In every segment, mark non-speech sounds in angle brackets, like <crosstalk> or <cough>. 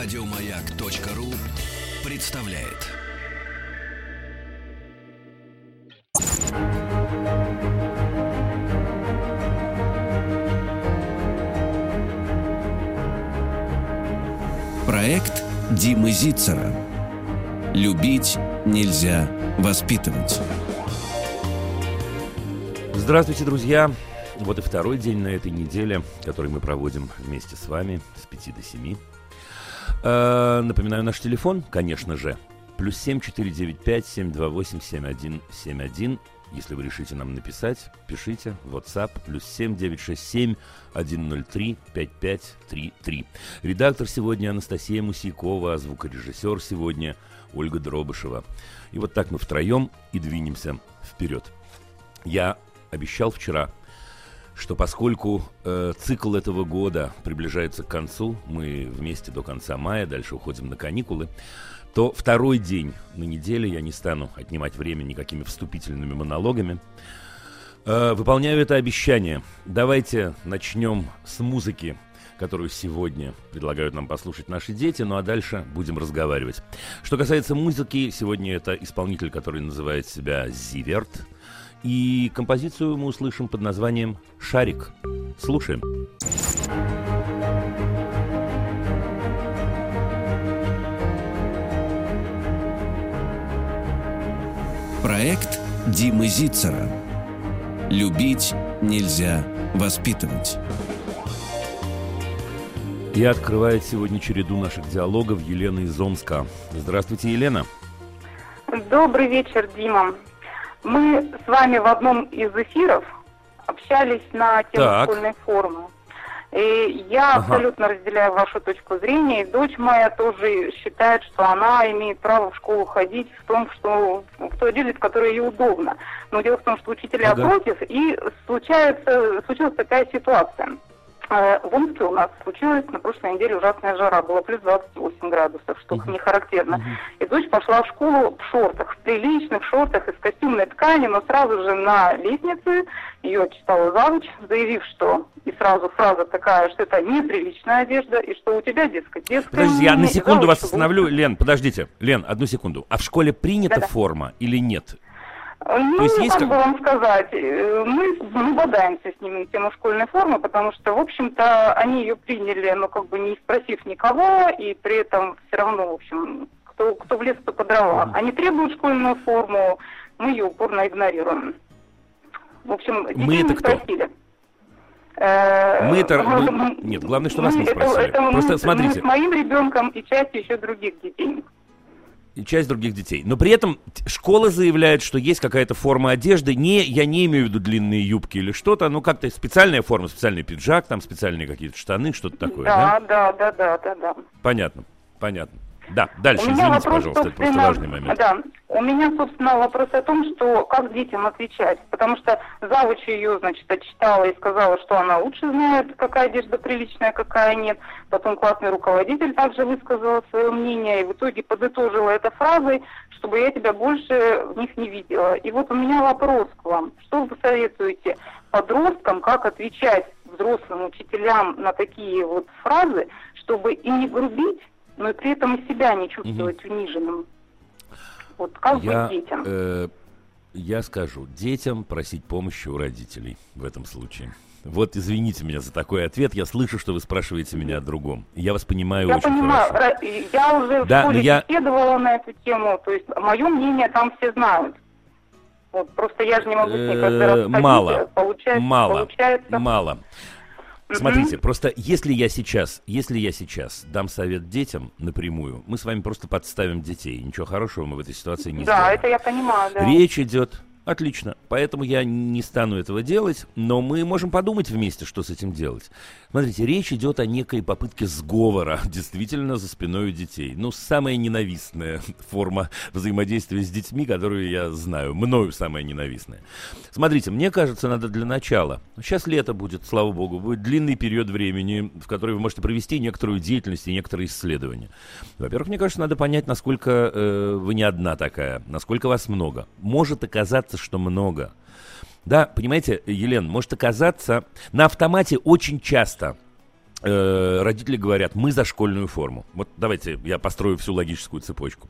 Радиомаяк.ру представляет. Проект Димы Зицера. Любить нельзя воспитывать. Здравствуйте, друзья! Вот и второй день на этой неделе, который мы проводим вместе с вами с 5 до 7. Э, напоминаю, наш телефон, конечно же, плюс 7495 728 7171. Если вы решите нам написать, пишите. WhatsApp плюс 7967 103 5533. Редактор сегодня Анастасия Мусякова, а звукорежиссер сегодня Ольга Дробышева. И вот так мы втроем и двинемся вперед. Я обещал вчера, что поскольку э, цикл этого года приближается к концу, мы вместе до конца мая, дальше уходим на каникулы, то второй день на неделе я не стану отнимать время никакими вступительными монологами. Э, выполняю это обещание. Давайте начнем с музыки, которую сегодня предлагают нам послушать наши дети, ну а дальше будем разговаривать. Что касается музыки, сегодня это исполнитель, который называет себя Зиверт. И композицию мы услышим под названием «Шарик». Слушаем. Проект Димы Зицера. Любить нельзя воспитывать. И открывает сегодня череду наших диалогов Елена из Омска. Здравствуйте, Елена. Добрый вечер, Дима. Мы с вами в одном из эфиров общались на тему Так. школьной формы. И я Ага. абсолютно разделяю вашу точку зрения. И дочь моя тоже считает, что она имеет право в школу ходить в том, что в той одежде, в которой ей удобно. Но дело в том, что учителя Ага. против, и случается, случилась такая ситуация. Э, В Омске у нас случилась на прошлой неделе ужасная жара, было плюс 28 градусов, что не характерно. И дочь пошла в школу в шортах, в приличных шортах из костюмной ткани, но сразу же на лестнице ее читала завуч, заявив, что и сразу фраза такая, что это неприличная одежда, и что у тебя, дескать, детская Подождите, я на секунду завуч вас остановлю. Лен, подождите. Лен, одну секунду. А в школе принята Да-да. форма или нет? Ну, То есть есть как бы вам сказать, э, мы, мы бодаемся с ними на тему школьной формы, потому что, в общем-то, они ее приняли, но как бы не спросив никого, и при этом все равно, в общем, кто, кто в лес, кто по дрова. Они требуют школьную форму, мы ее упорно игнорируем. В общем, детей Мы это не кто? спросили. Э, Мы это- мы- <laughs> мы- нет, главное, что нас не это- спросили. это мы- Просто мы смотрите. с моим ребенком и частью еще других детей. И часть других детей. Но при этом школа заявляет, что есть какая-то форма одежды. Не, я не имею в виду длинные юбки или что-то, ну как-то специальная форма, специальный пиджак, там специальные какие-то штаны, что-то такое, да? Да, да, да, да, да, да. Понятно, понятно. Да, дальше, У меня извините, вопрос, пожалуйста, это просто важный момент. Да, у меня, собственно, вопрос о том, что как детям отвечать. Потому что завуч ее, значит, отчитала и сказала, что она лучше знает, какая одежда приличная, какая нет. Потом классный руководитель также высказала свое мнение и в итоге подытожила это фразой, чтобы я тебя больше в них не видела. И вот у меня вопрос к вам. Что вы посоветуете подросткам, как отвечать взрослым учителям на такие вот фразы, чтобы и не грубить, но и при этом и себя не чувствовать униженным. Вот как Я, быть детям? э, я скажу, детям просить помощи у родителей в этом случае. Вот извините меня за такой ответ. Я слышу, что вы спрашиваете меня о другом. Я вас понимаю я очень понимаю, хорошо. я уже Да, в школе я- беседовала на эту тему, то есть мое мнение там все знают. Вот, просто я же не могу с ней раз Э, мало, получается, мало, получается. мало. Смотрите, просто если я сейчас, если я сейчас дам совет детям напрямую, мы с вами просто подставим детей. Ничего хорошего мы в этой ситуации не Да, сделаем. это я понимаю, да. Речь идет. Отлично. Поэтому я не стану этого делать, но мы можем подумать вместе, что с этим делать. Смотрите, речь идет о некой попытке сговора, <laughs> действительно, за спиной у детей. Ну, самая ненавистная <laughs> форма взаимодействия с детьми, которую я знаю. Мною самая ненавистная. Смотрите, мне кажется, надо для начала. Сейчас лето будет, слава богу, будет длинный период времени, в который вы можете провести некоторую деятельность и некоторые исследования. Во-первых, мне кажется, надо понять, насколько э, вы не одна такая, насколько вас много. Может оказаться, что много. Да, понимаете, Елен, может оказаться, на автомате очень часто э, родители говорят, мы за школьную форму. Вот давайте я построю всю логическую цепочку.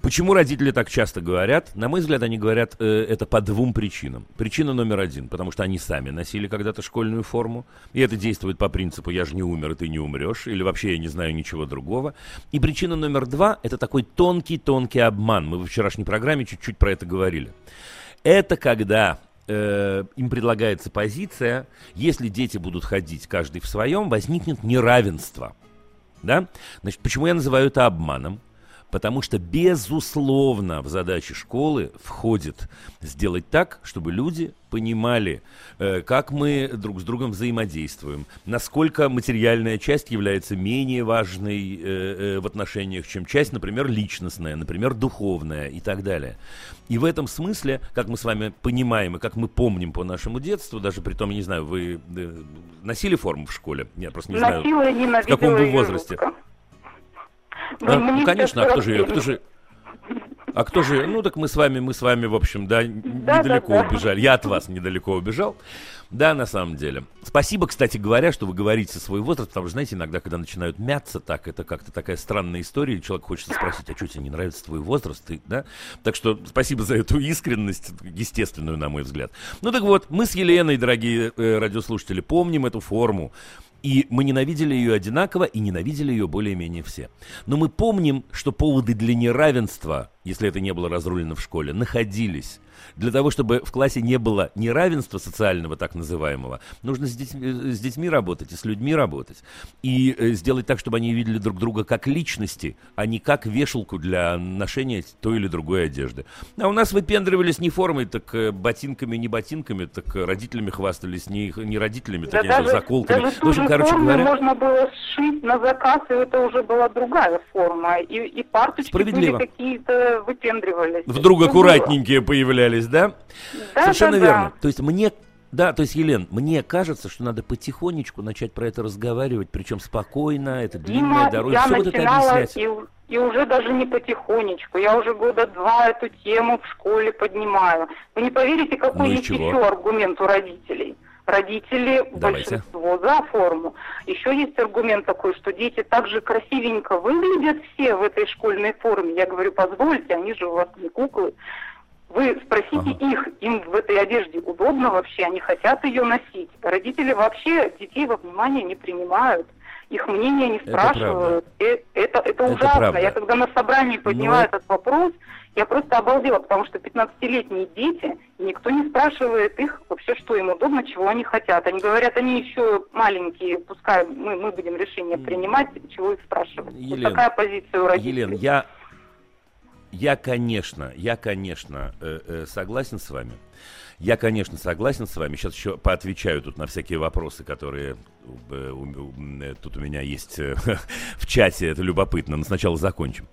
Почему родители так часто говорят? На мой взгляд, они говорят э, это по двум причинам. Причина номер один, потому что они сами носили когда-то школьную форму, и это действует по принципу «я же не умер, и ты не умрешь», или вообще я не знаю ничего другого. И причина номер два – это такой тонкий-тонкий обман. Мы в вчерашней программе чуть-чуть про это говорили. Это когда э, им предлагается позиция, если дети будут ходить каждый в своем, возникнет неравенство. Да? Значит, почему я называю это обманом? Потому что, безусловно, в задачи школы входит сделать так, чтобы люди понимали, э, как мы друг с другом взаимодействуем, насколько материальная часть является менее важной э, э, в отношениях, чем часть, например, личностная, например, духовная и так далее. И в этом смысле, как мы с вами понимаем и как мы помним по нашему детству, даже при том, я не знаю, вы носили форму в школе? Я просто не Носила, знаю, в каком вы возрасте. Жутко. А, ну, конечно, а кто же, кто же, а кто же, ну так мы с вами, мы с вами, в общем, да, да недалеко да, да. убежали. Я от вас недалеко убежал. Да, на самом деле. Спасибо, кстати говоря, что вы говорите свой возраст, потому что, знаете, иногда, когда начинают мяться так, это как-то такая странная история, и человек хочет спросить, а что тебе не нравится твой возраст? Ты, да? Так что спасибо за эту искренность, естественную, на мой взгляд. Ну так вот, мы с Еленой, дорогие э, радиослушатели, помним эту форму. И мы ненавидели ее одинаково и ненавидели ее более-менее все. Но мы помним, что поводы для неравенства, если это не было разрулено в школе, находились для того, чтобы в классе не было неравенства социального, так называемого, нужно с детьми, э, с детьми работать и с людьми работать. И э, сделать так, чтобы они видели друг друга как личности, а не как вешалку для ношения той или другой одежды. А у нас выпендривались не формой, так э, ботинками, не ботинками, так родителями хвастались, не, не родителями, да так даже, заколками. Даже в общем, короче говоря... можно было сшить на заказ, и это уже была другая форма. И, и парточки были какие-то выпендривались. Вдруг аккуратненькие появлялись появлялись, да? Да, Совершенно да, верно. Да. То есть мне да, то есть, Елен, мне кажется, что надо потихонечку начать про это разговаривать, причем спокойно, это длинная дорога, я все вот это объяснять. И, и уже даже не потихонечку, я уже года два эту тему в школе поднимаю. Вы не поверите, какой ну есть чего? еще аргумент у родителей. Родители Давайте. большинство за форму. Еще есть аргумент такой, что дети так же красивенько выглядят все в этой школьной форме. Я говорю, позвольте, они же у вас не куклы. Вы спросите ага. их, им в этой одежде удобно вообще, они хотят ее носить. Родители вообще детей во внимание не принимают, их мнение не спрашивают. Это, это, это, это ужасно. Правда. Я когда на собрании подняла Но... этот вопрос, я просто обалдела, потому что 15-летние дети, никто не спрашивает их вообще, что им удобно, чего они хотят. Они говорят, они еще маленькие, пускай мы, мы будем решение принимать, чего их спрашивать. Елен, вот такая позиция у родителей. Елен, я я, конечно, я, конечно, э, э, согласен с вами. Я, конечно, согласен с вами. Сейчас еще поотвечаю тут на всякие вопросы, которые э, тут у меня есть <laughs> в чате. Это любопытно. Но сначала закончим.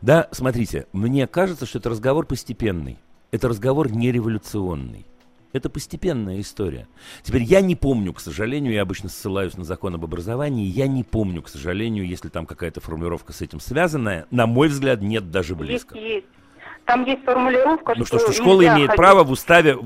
Да, смотрите, мне кажется, что это разговор постепенный. Это разговор не революционный. Это постепенная история. Теперь я не помню, к сожалению, я обычно ссылаюсь на закон об образовании, я не помню, к сожалению, если там какая-то формулировка с этим связанная. На мой взгляд, нет даже близко. Есть, есть. Там есть формулировка, ну, что, что, что школа имеет ходить. право в уставе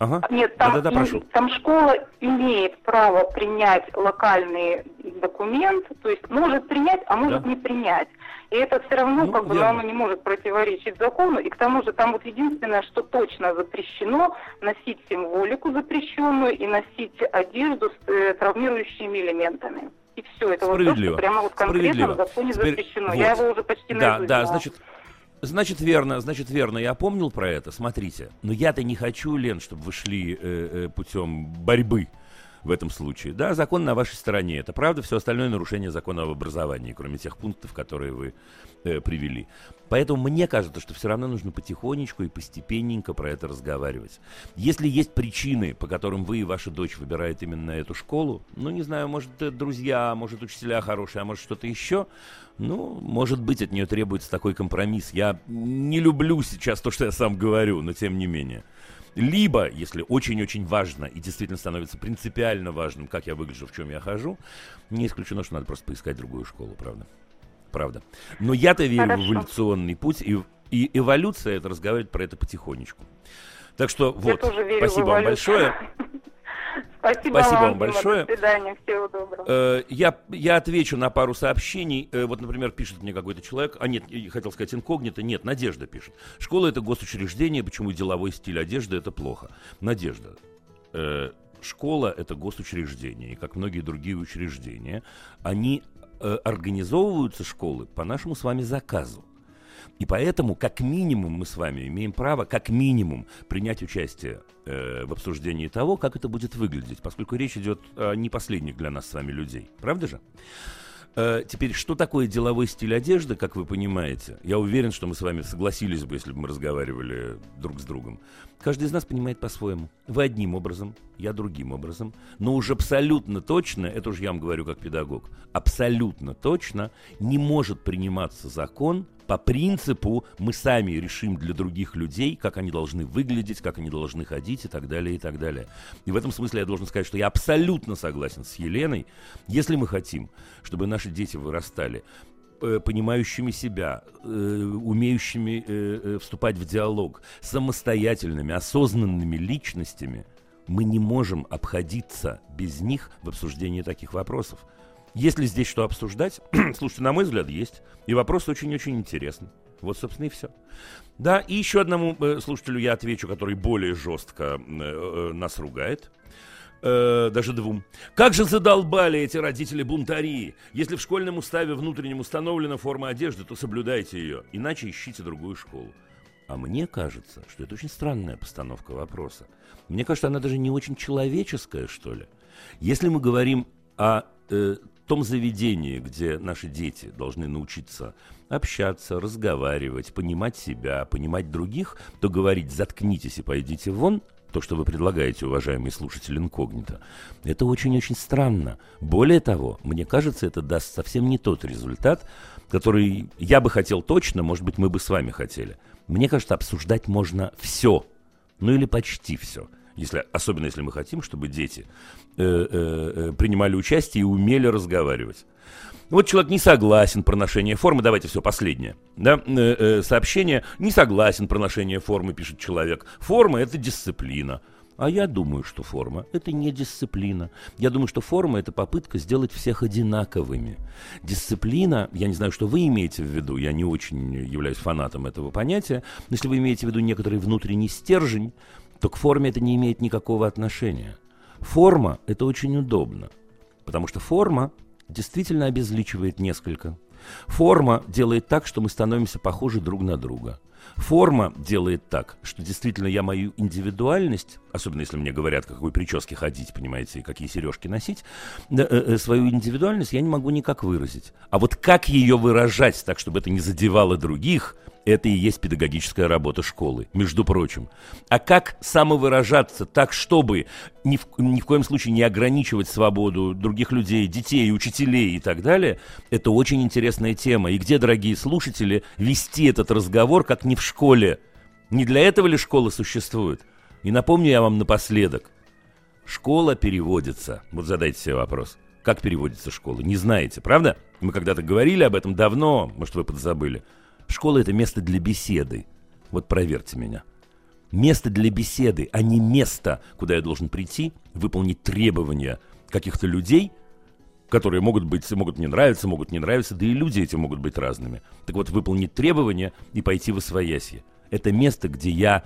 Ага. Нет, там, да, да, да, прошу. там школа имеет право принять локальный документ, то есть может принять, а может да. не принять. И это все равно, ну, как бы, оно не может противоречить закону. И к тому же там вот единственное, что точно запрещено, носить символику запрещенную и носить одежду с э, травмирующими элементами. И все, это вот то, что прямо вот конкретно в законе Теперь, запрещено. Вот. Я его уже почти Да, да, значит, Значит, верно, значит, верно, я помнил про это, смотрите. Но я-то не хочу, Лен, чтобы вы шли э, э, путем борьбы в этом случае. Да, закон на вашей стороне. Это правда, все остальное нарушение закона об образовании, кроме тех пунктов, которые вы э, привели. Поэтому мне кажется, что все равно нужно потихонечку и постепенненько про это разговаривать. Если есть причины, по которым вы и ваша дочь выбирают именно эту школу, ну, не знаю, может, друзья, может, учителя хорошие, а может, что-то еще, ну, может быть, от нее требуется такой компромисс. Я не люблю сейчас то, что я сам говорю, но тем не менее. Либо, если очень-очень важно и действительно становится принципиально важным, как я выгляжу, в чем я хожу, не исключено, что надо просто поискать другую школу, правда. Правда. Но я-то верю Хорошо. в эволюционный путь, и, и эволюция это разговаривает про это потихонечку. Так что вот, спасибо вам большое. <laughs> Спасибо, Спасибо вам Дима, большое. До свидания, всего доброго. Э, Я, я отвечу на пару сообщений. Э, Вот, например, пишет мне какой-то человек, а нет, я хотел сказать инкогнито, нет, Надежда пишет. Школа это госучреждение, почему деловой стиль одежды это плохо? Надежда, э, школа это госучреждение, и как многие другие учреждения, они организовываются школы по нашему с вами заказу. И поэтому, как минимум, мы с вами имеем право, как минимум, принять участие э, в обсуждении того, как это будет выглядеть, поскольку речь идет о не последних для нас с вами людей. Правда же? Э, теперь, что такое деловой стиль одежды, как вы понимаете? Я уверен, что мы с вами согласились бы, если бы мы разговаривали друг с другом. Каждый из нас понимает по-своему. Вы одним образом, я другим образом. Но уж абсолютно точно, это уж я вам говорю как педагог, абсолютно точно не может приниматься закон по принципу мы сами решим для других людей, как они должны выглядеть, как они должны ходить и так далее, и так далее. И в этом смысле я должен сказать, что я абсолютно согласен с Еленой. Если мы хотим, чтобы наши дети вырастали э, понимающими себя, э, умеющими э, вступать в диалог, самостоятельными, осознанными личностями, мы не можем обходиться без них в обсуждении таких вопросов. Если здесь что обсуждать, <clears throat> слушайте, на мой взгляд, есть. И вопрос очень-очень интересный. Вот, собственно, и все. Да, и еще одному э, слушателю я отвечу, который более жестко э, э, нас ругает. Э, даже двум. Как же задолбали эти родители-бунтари! Если в школьном уставе внутреннем установлена форма одежды, то соблюдайте ее, иначе ищите другую школу. А мне кажется, что это очень странная постановка вопроса. Мне кажется, она даже не очень человеческая, что ли. Если мы говорим о э, том заведении, где наши дети должны научиться общаться, разговаривать, понимать себя, понимать других, то говорить «заткнитесь и пойдите вон» то, что вы предлагаете, уважаемый слушатель инкогнито, это очень-очень странно. Более того, мне кажется, это даст совсем не тот результат, который я бы хотел точно, может быть, мы бы с вами хотели. Мне кажется, обсуждать можно все, ну или почти все. Если, особенно если мы хотим, чтобы дети э, э, э, принимали участие и умели разговаривать. Вот человек не согласен про ношение формы, давайте все, последнее. Да? Сообщение, не согласен про ношение формы, пишет человек. Форма – это дисциплина. А я думаю, что форма – это не дисциплина. Я думаю, что форма – это попытка сделать всех одинаковыми. Дисциплина, я не знаю, что вы имеете в виду, я не очень являюсь фанатом этого понятия, но если вы имеете в виду некоторый внутренний стержень, то к форме это не имеет никакого отношения. Форма – это очень удобно, потому что форма действительно обезличивает несколько. Форма делает так, что мы становимся похожи друг на друга. Форма делает так, что действительно я мою индивидуальность, особенно если мне говорят, какой прическе ходить, понимаете, и какие сережки носить, э, э, свою индивидуальность я не могу никак выразить. А вот как ее выражать так, чтобы это не задевало других, это и есть педагогическая работа школы, между прочим. А как самовыражаться так, чтобы ни в, ни в коем случае не ограничивать свободу других людей, детей, учителей и так далее, это очень интересная тема. И где, дорогие слушатели, вести этот разговор, как не в школе? Не для этого ли школа существует? И напомню я вам напоследок. Школа переводится. Вот задайте себе вопрос. Как переводится школа? Не знаете, правда? Мы когда-то говорили об этом давно, может, вы подзабыли. Школа – это место для беседы. Вот проверьте меня. Место для беседы, а не место, куда я должен прийти, выполнить требования каких-то людей, которые могут быть, могут не нравиться, могут не нравиться, да и люди эти могут быть разными. Так вот, выполнить требования и пойти в освоясье. Это место, где я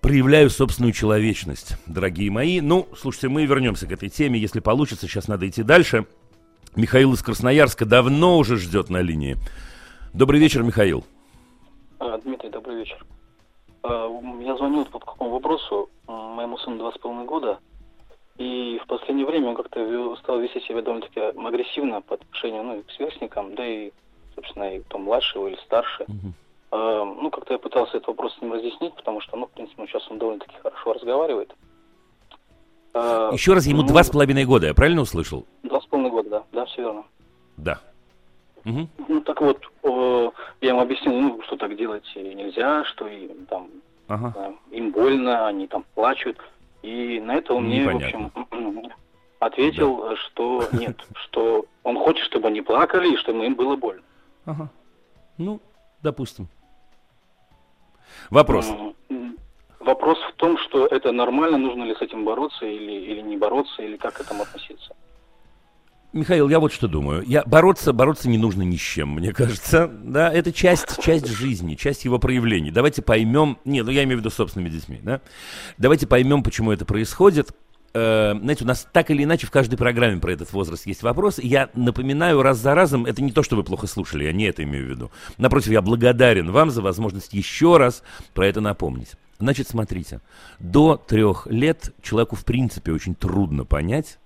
проявляю собственную человечность, дорогие мои. Ну, слушайте, мы вернемся к этой теме, если получится. Сейчас надо идти дальше. Михаил из Красноярска давно уже ждет на линии. Добрый вечер, Михаил. А, Дмитрий, добрый вечер. А, Я звоню по какому вопросу. Моему сыну два с половиной года. И в последнее время он как-то стал вести себя довольно-таки агрессивно по отношению ну, и к сверстникам, да и, собственно, и кто младше его или старше. А, Ну, как-то я пытался этот вопрос с ним разъяснить, потому что, ну, в принципе, сейчас он довольно-таки хорошо разговаривает. Еще раз, ему ну, два с половиной года, я правильно услышал? Два с половиной года, да, да, все верно. Да. Мгм. Ну, так вот, э, я ему объяснил, ну, что так делать нельзя, что и там Ага. Да, им больно, они там плачут. И на это он мне, Непонятно. в общем, <clears throat> ответил, что нет, что он хочет, чтобы они плакали и чтобы им было больно. Ага. Ну, допустим. Вопрос. Вопрос в том, что это нормально, нужно ли с этим бороться или, или не бороться, или как к этому относиться. Михаил, я вот что думаю. Я, бороться, бороться не нужно ни с чем, мне кажется. Да, это часть, часть жизни, часть его проявлений. Давайте поймем... Нет, ну я имею в виду собственными детьми, да? Давайте поймем, почему это происходит. Э, знаете, у нас так или иначе в каждой программе про этот возраст есть вопрос. Я напоминаю раз за разом, это не то, что вы плохо слушали, я не это имею в виду. Напротив, я благодарен вам за возможность еще раз про это напомнить. Значит, смотрите, до трех лет человеку в принципе очень трудно понять,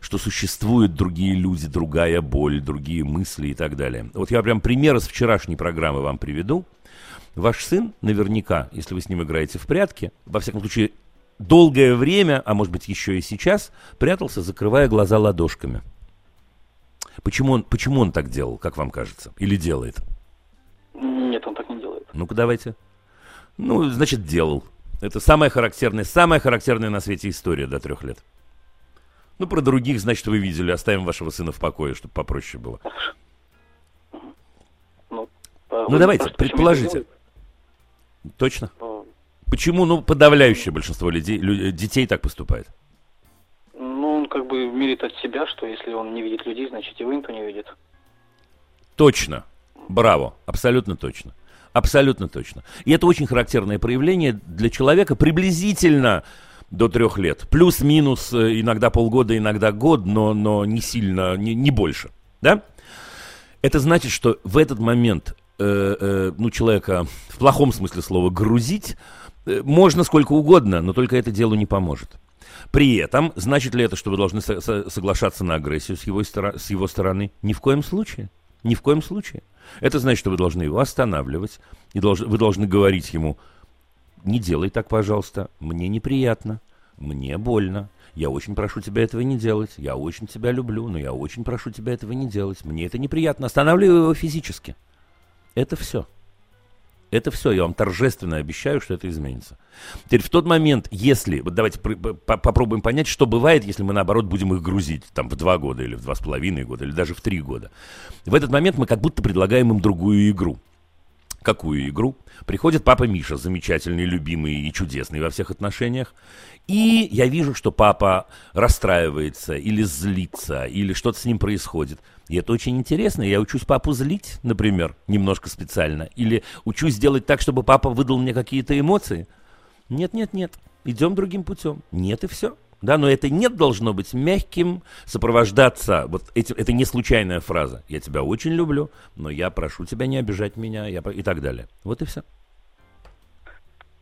что существуют другие люди, другая боль, другие мысли и так далее. Вот я прям пример из вчерашней программы вам приведу. Ваш сын наверняка, если вы с ним играете в прятки, во всяком случае, долгое время, а может быть еще и сейчас, прятался, закрывая глаза ладошками. Почему он, почему он так делал, как вам кажется? Или делает? Нет, он так не делает. Ну-ка давайте. Ну, значит, делал. Это самая характерная, самая характерная на свете история до трех лет. Ну, про других, значит, вы видели. Оставим вашего сына в покое, чтобы попроще было. Ну, ну давайте, предположите. Точно? Почему, ну, подавляющее большинство людей, лю- детей так поступает? Ну, он как бы мерит от себя, что если он не видит людей, значит, его никто не видит. Точно. Браво. Абсолютно точно. Абсолютно точно. И это очень характерное проявление для человека приблизительно до трех лет. Плюс-минус, э, иногда полгода, иногда год, но, но не сильно, не, не больше. Да? Это значит, что в этот момент э, э, ну, человека в плохом смысле слова грузить э, можно сколько угодно, но только это делу не поможет. При этом, значит ли это, что вы должны со- со- соглашаться на агрессию с его, стора- с его стороны? Ни в коем случае. Ни в коем случае. Это значит, что вы должны его останавливать, и долж- вы должны говорить ему, не делай так, пожалуйста, мне неприятно, мне больно, я очень прошу тебя этого не делать, я очень тебя люблю, но я очень прошу тебя этого не делать, мне это неприятно, останавливай его физически. Это все. Это все, я вам торжественно обещаю, что это изменится. Теперь в тот момент, если, вот давайте попробуем понять, что бывает, если мы наоборот будем их грузить там в два года или в два с половиной года или даже в три года. В этот момент мы как будто предлагаем им другую игру. Какую игру? Приходит папа Миша, замечательный, любимый и чудесный во всех отношениях. И я вижу, что папа расстраивается или злится, или что-то с ним происходит. И это очень интересно. Я учусь папу злить, например, немножко специально. Или учусь делать так, чтобы папа выдал мне какие-то эмоции. Нет, нет, нет. Идем другим путем. Нет и все. Да, но это нет должно быть мягким, сопровождаться. Вот эти, это не случайная фраза. Я тебя очень люблю, но я прошу тебя не обижать меня я, и так далее. Вот и все.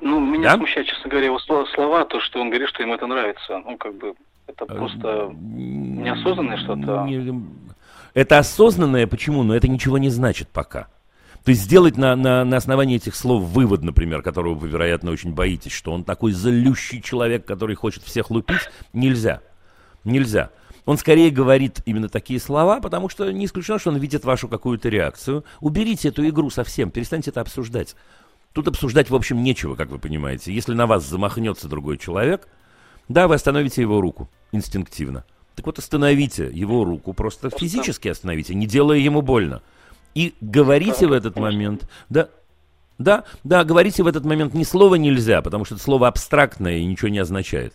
Ну, меня да? смущает, честно говоря, его слова, то, что он говорит, что ему это нравится. Ну, как бы, это э, просто неосознанное что-то. Это осознанное, почему? Но это ничего не значит пока. То есть сделать на, на, на основании этих слов вывод, например, которого вы, вероятно, очень боитесь, что он такой залющий человек, который хочет всех лупить, нельзя. Нельзя. Он скорее говорит именно такие слова, потому что не исключено, что он видит вашу какую-то реакцию. Уберите эту игру совсем, перестаньте это обсуждать. Тут обсуждать, в общем, нечего, как вы понимаете. Если на вас замахнется другой человек, да, вы остановите его руку инстинктивно. Так вот, остановите его руку, просто физически остановите, не делая ему больно. И говорите в этот момент, да, да, да, говорите в этот момент ни слова нельзя, потому что это слово абстрактное и ничего не означает.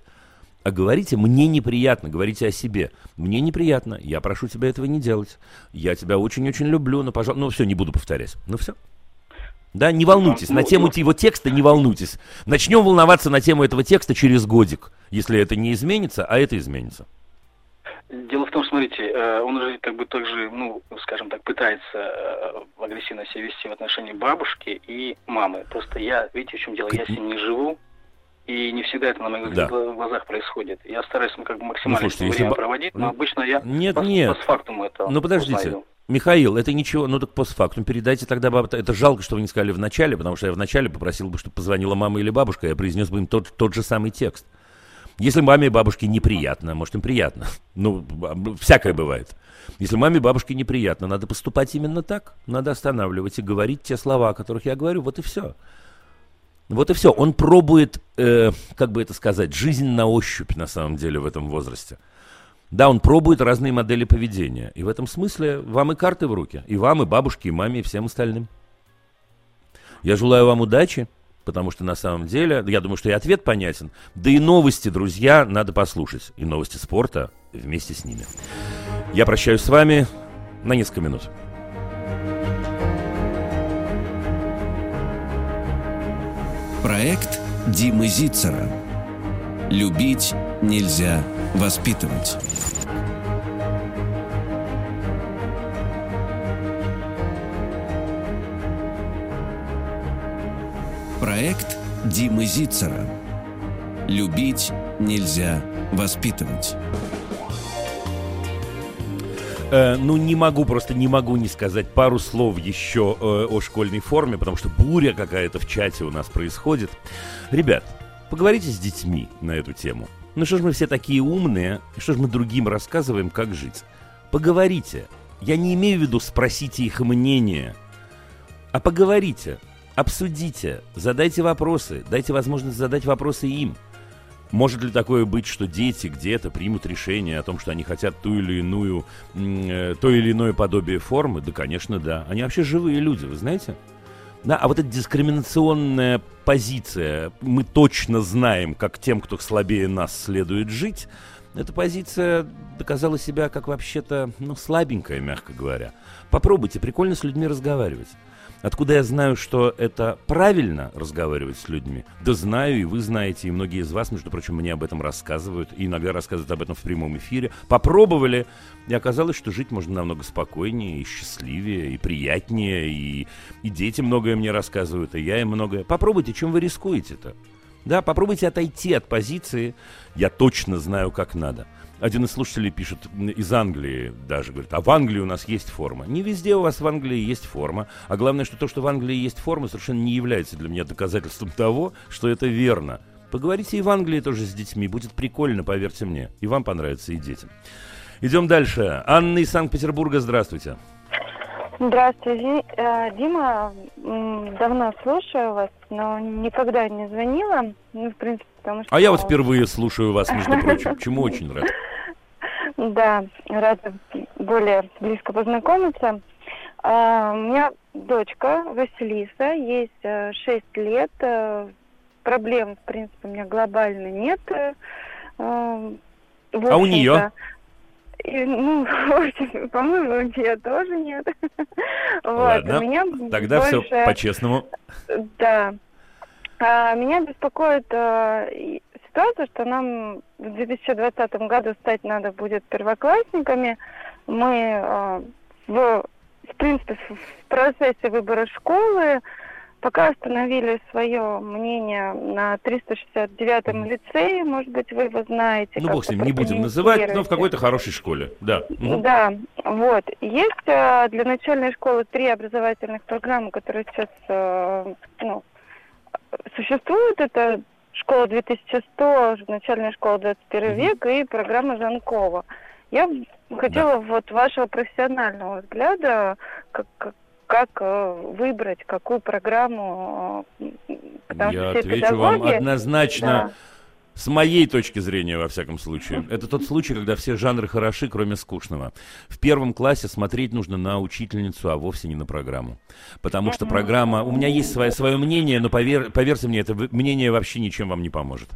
А говорите, мне неприятно, говорите о себе. Мне неприятно, я прошу тебя этого не делать. Я тебя очень-очень люблю, но, пожалуйста, ну все, не буду повторять. Ну все. Да, не волнуйтесь, на тему его текста не волнуйтесь. Начнем волноваться на тему этого текста через годик, если это не изменится, а это изменится. Дело в том, смотрите, э, он же как бы также, ну, скажем так, пытается э, агрессивно себя вести в отношении бабушки и мамы. Просто я, видите, в чем дело, я с ним не живу, и не всегда это на моих да. глазах происходит. Я стараюсь ну, как бы максимально ну, слушайте, время если... проводить, но обычно я нет, по, нет. постфактум это Ну подождите, узнаю. Михаил, это ничего, ну так постфактум передайте тогда баб... Это жалко, что вы не сказали в начале, потому что я в начале попросил бы, чтобы позвонила мама или бабушка, я произнес бы им тот, тот же самый текст. Если маме и бабушке неприятно, может им приятно. Ну, всякое бывает. Если маме и бабушке неприятно, надо поступать именно так. Надо останавливать и говорить те слова, о которых я говорю. Вот и все. Вот и все. Он пробует, э, как бы это сказать, жизнь на ощупь на самом деле в этом возрасте. Да, он пробует разные модели поведения. И в этом смысле вам и карты в руки. И вам, и бабушке, и маме, и всем остальным. Я желаю вам удачи. Потому что на самом деле, я думаю, что и ответ понятен. Да и новости, друзья, надо послушать. И новости спорта вместе с ними. Я прощаюсь с вами на несколько минут. Проект Димы Зицера. Любить нельзя воспитывать. Проект Димы Зицера. Любить нельзя воспитывать. Э, ну, не могу, просто не могу не сказать пару слов еще э, о школьной форме, потому что буря какая-то в чате у нас происходит. Ребят, поговорите с детьми на эту тему. Ну что ж мы все такие умные, что ж мы другим рассказываем, как жить? Поговорите. Я не имею в виду спросите их мнение, а поговорите, обсудите, задайте вопросы, дайте возможность задать вопросы им – может ли такое быть, что дети где-то примут решение о том, что они хотят ту или иную, э, то или иное подобие формы? Да, конечно, да. Они вообще живые люди, вы знаете? Да, а вот эта дискриминационная позиция, мы точно знаем, как тем, кто слабее нас, следует жить, эта позиция доказала себя как вообще-то, ну, слабенькая, мягко говоря. Попробуйте, прикольно с людьми разговаривать. Откуда я знаю, что это правильно разговаривать с людьми? Да знаю, и вы знаете, и многие из вас, между прочим, мне об этом рассказывают, и иногда рассказывают об этом в прямом эфире. Попробовали, и оказалось, что жить можно намного спокойнее, и счастливее, и приятнее, и, и дети многое мне рассказывают, и я им многое. Попробуйте, чем вы рискуете-то? Да, попробуйте отойти от позиции «я точно знаю, как надо». Один из слушателей пишет из Англии даже, говорит, а в Англии у нас есть форма. Не везде у вас в Англии есть форма. А главное, что то, что в Англии есть форма, совершенно не является для меня доказательством того, что это верно. Поговорите и в Англии тоже с детьми. Будет прикольно, поверьте мне. И вам понравится, и детям. Идем дальше. Анна из Санкт-Петербурга, здравствуйте. Здравствуйте, э, Дима. Давно слушаю вас, но никогда не звонила. Ну, в принципе, потому что... А я вот впервые слушаю вас, между прочим, чему очень рад. <laughs> Да, рада более близко познакомиться. А, у меня дочка Василиса, есть 6 э, лет. Э, проблем, в принципе, у меня глобально нет. Э, а у нее? И, ну, <laughs> по-моему, у нее тоже нет. Ладно, <laughs> вот, у меня тогда больше... все по-честному. Да. А, меня беспокоит а, ситуация, что нам в 2020 году стать надо будет первоклассниками. Мы а, в, в принципе в процессе выбора школы пока остановили свое мнение на 369-м лицее, может быть, вы его знаете. Ну, бог с ним, не будем называть, но в какой-то хорошей школе, да. Да, вот. Есть для начальной школы три образовательных программы, которые сейчас ну, существуют. Это школа 2100, начальная школа 21 век и программа Жанкова. Я хотела да. вот вашего профессионального взгляда, как, как, э, выбрать какую программу. Э, потому Я что отвечу педагоги... вам однозначно. Да с моей точки зрения, во всяком случае, это тот случай, когда все жанры хороши, кроме скучного. В первом классе смотреть нужно на учительницу, а вовсе не на программу. Потому что программа... У меня есть свое, свое мнение, но повер, поверьте мне, это мнение вообще ничем вам не поможет.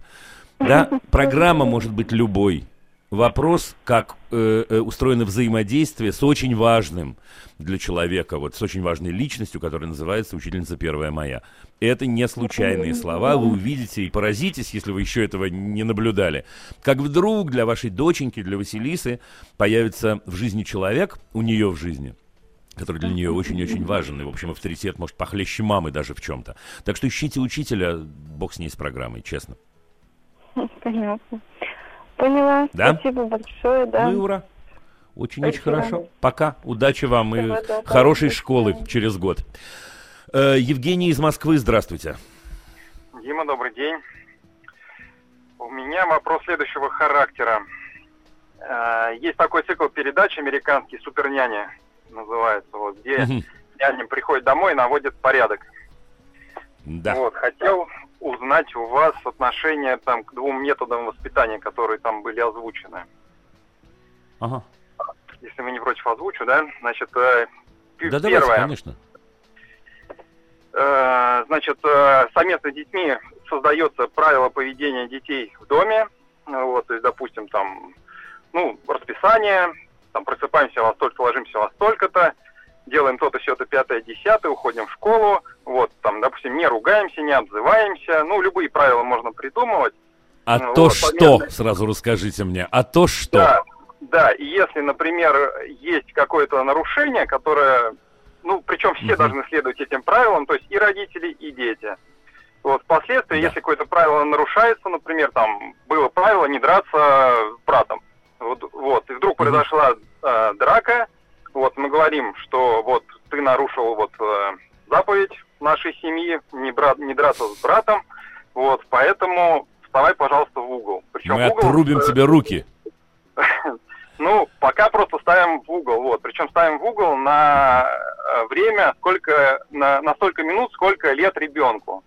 Да, программа может быть любой вопрос, как э, э, устроено взаимодействие с очень важным для человека, вот с очень важной личностью, которая называется учительница первая моя. Это не случайные слова, вы увидите и поразитесь, если вы еще этого не наблюдали. Как вдруг для вашей доченьки, для Василисы появится в жизни человек, у нее в жизни, который для нее очень-очень важен, и, в общем, авторитет может похлеще мамы даже в чем-то. Так что ищите учителя, бог с ней с программой, честно. Понятно. Поняла. Да? Спасибо большое, да. Ну и ура. Очень-очень хорошо. Пока. Удачи вам и хорошей школы через год. Э, Евгений из Москвы, здравствуйте. Дима, добрый день. У меня вопрос следующего характера. Э, есть такой цикл передач американский «Суперняня» называется, вот, где няня приходит домой и наводит порядок. Да. Вот, хотел узнать у вас отношение там к двум методам воспитания, которые там были озвучены. Ага. Если вы не против озвучу, да? Значит, э, да, первое. Давайте, конечно. Э, значит, э, совместно с детьми создается правило поведения детей в доме. Вот, то есть, допустим, там, ну, расписание, там, просыпаемся во столько, ложимся во столько-то, делаем то-то, все-то, пятое, десятое, уходим в школу, вот, там, допустим, не ругаемся, не обзываемся, ну, любые правила можно придумывать. А Ну, то вот, что, понятно. сразу расскажите мне, а то что? Да, да, и если, например, есть какое-то нарушение, которое, ну, причем все Мгм. должны следовать этим правилам, то есть и родители, и дети. Вот впоследствии, Да. если какое-то правило нарушается, например, там было правило не драться с братом, вот, вот и вдруг Мгм. произошла э, драка, вот мы говорим, что вот ты нарушил вот э, заповедь нашей семьи, не, брат, не драться с братом, вот, поэтому вставай, пожалуйста, в угол. Причем Мы угол, отрубим э, тебе руки. <laughs> ну, пока просто ставим в угол, вот. Причем ставим в угол на э, время, сколько, на, на столько минут, сколько лет ребенку.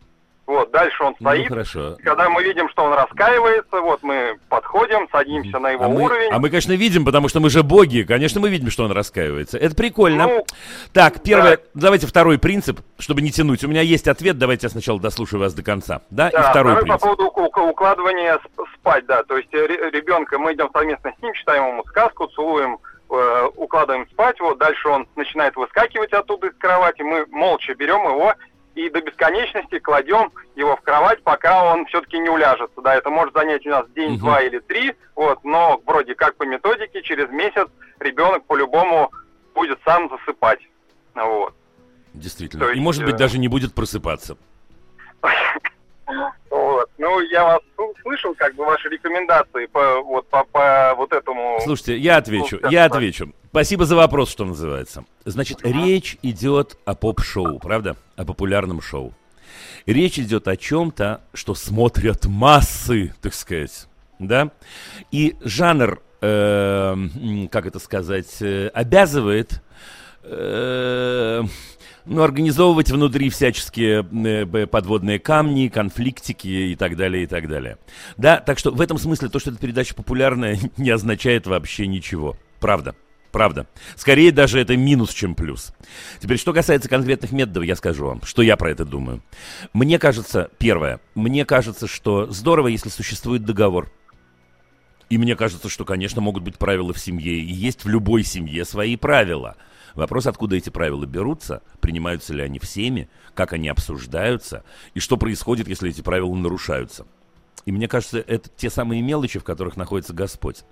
Вот, дальше он Ну, стоит. хорошо. Когда мы видим, что он раскаивается, вот мы подходим, садимся на его А мы, уровень. а мы, конечно, видим, потому что мы же боги. Конечно, мы видим, что он раскаивается. Это прикольно. Ну, так, первое, да. давайте второй принцип, чтобы не тянуть. У меня есть ответ, давайте я сначала дослушаю вас до конца. Да, да, и второй по принцип. поводу ук- ук- укладывания сп- спать, да. То есть э, ре- ребенка мы идем совместно с ним, читаем ему сказку, целуем, э, укладываем спать. Вот дальше он начинает выскакивать оттуда из кровати. Мы молча берем его и до бесконечности кладем его в кровать, пока он все-таки не уляжется. Да, это может занять у нас день, Мгм. два или три, вот, но вроде как по методике через месяц ребенок по-любому будет сам засыпать. Вот. Действительно. То И, есть, может быть, э, даже не будет просыпаться. <laughs> Вот. Ну, я вас слышал, как бы, ваши рекомендации по вот, по, по вот этому... Слушайте, я отвечу, Ну, я отвечу. Спасибо за вопрос, что называется. Значит, речь идет о поп-шоу, правда? О популярном шоу. Речь идет о чем-то, что смотрят массы, так сказать, да? И жанр, э, как это сказать, э, обязывает э, ну, организовывать внутри всяческие э, подводные камни, конфликтики и так далее, и так далее. Да, так что в этом смысле то, что эта передача популярная, <laughs> не означает вообще ничего. Правда. Правда. Скорее даже это минус, чем плюс. Теперь, что касается конкретных методов, я скажу вам, что я про это думаю. Мне кажется, первое, мне кажется, что здорово, если существует договор. И мне кажется, что, конечно, могут быть правила в семье, и есть в любой семье свои правила. Вопрос, откуда эти правила берутся, принимаются ли они всеми, как они обсуждаются, и что происходит, если эти правила нарушаются. И мне кажется, это те самые мелочи, в которых находится Господь.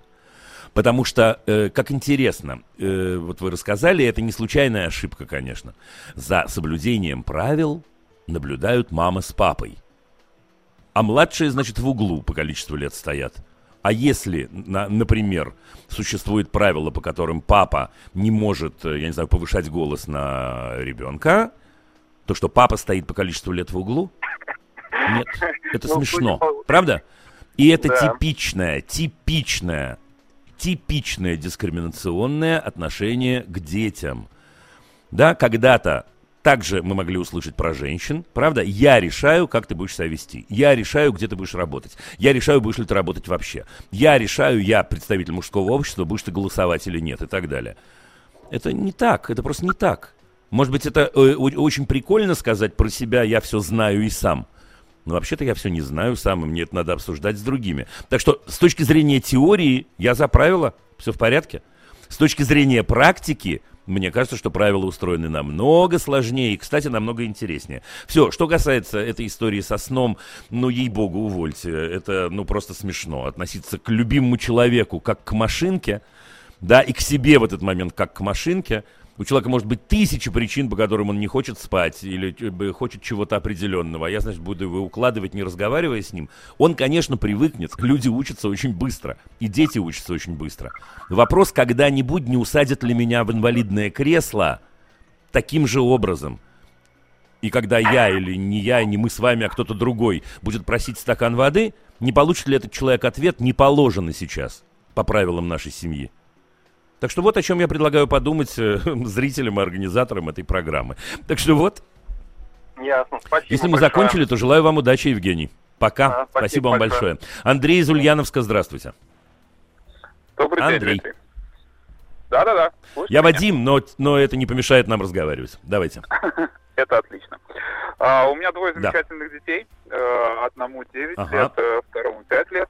Потому что, э, как интересно, э, вот вы рассказали, это не случайная ошибка, конечно. За соблюдением правил наблюдают мама с папой. А младшие, значит, в углу по количеству лет стоят. А если, на- например, существует правило, по которым папа не может, э, я не знаю, повышать голос на ребенка, то что папа стоит по количеству лет в углу? Нет, это Ну, смешно, правда? И это Да. типичное, типичное, типичное дискриминационное отношение к детям. Да, когда-то также мы могли услышать про женщин, правда? Я решаю, как ты будешь себя вести. Я решаю, где ты будешь работать. Я решаю, будешь ли ты работать вообще. Я решаю, я представитель мужского общества, будешь ты голосовать или нет и так далее. Это не так, это просто не так. Может быть, это э, очень прикольно сказать про себя, я все знаю и сам. Но вообще-то я все не знаю сам, и мне это надо обсуждать с другими. Так что с точки зрения теории я за правила, все в порядке. С точки зрения практики, мне кажется, что правила устроены намного сложнее и, кстати, намного интереснее. Все, что касается этой истории со сном, ну, ей-богу, увольте. Это, ну, просто смешно. Относиться к любимому человеку как к машинке, да, и к себе в этот момент как к машинке. У человека может быть тысячи причин, по которым он не хочет спать или э, хочет чего-то определенного. А я, значит, буду его укладывать, не разговаривая с ним. Он, конечно, привыкнет. Люди учатся очень быстро. И дети учатся очень быстро. Вопрос, когда-нибудь не усадят ли меня в инвалидное кресло таким же образом. И когда я или не я, не мы с вами, а кто-то другой будет просить стакан воды, не получит ли этот человек ответ «не положено сейчас» по правилам нашей семьи. Так что вот о чем я предлагаю подумать э, <laughs> зрителям и организаторам этой программы. Так что вот, Ясно, спасибо если мы большое. закончили, то желаю вам удачи, Евгений. Пока. А, спасибо спасибо вам большое. большое. Андрей из Ульяновска, здравствуйте. Добрый Андрей. день. Да-да-да. Я меня? Вадим, но, но это не помешает нам разговаривать. Давайте. <laughs> Это отлично. А, у меня двое Да. замечательных детей. Э, одному 9 Ага. лет, э, второму 5 лет.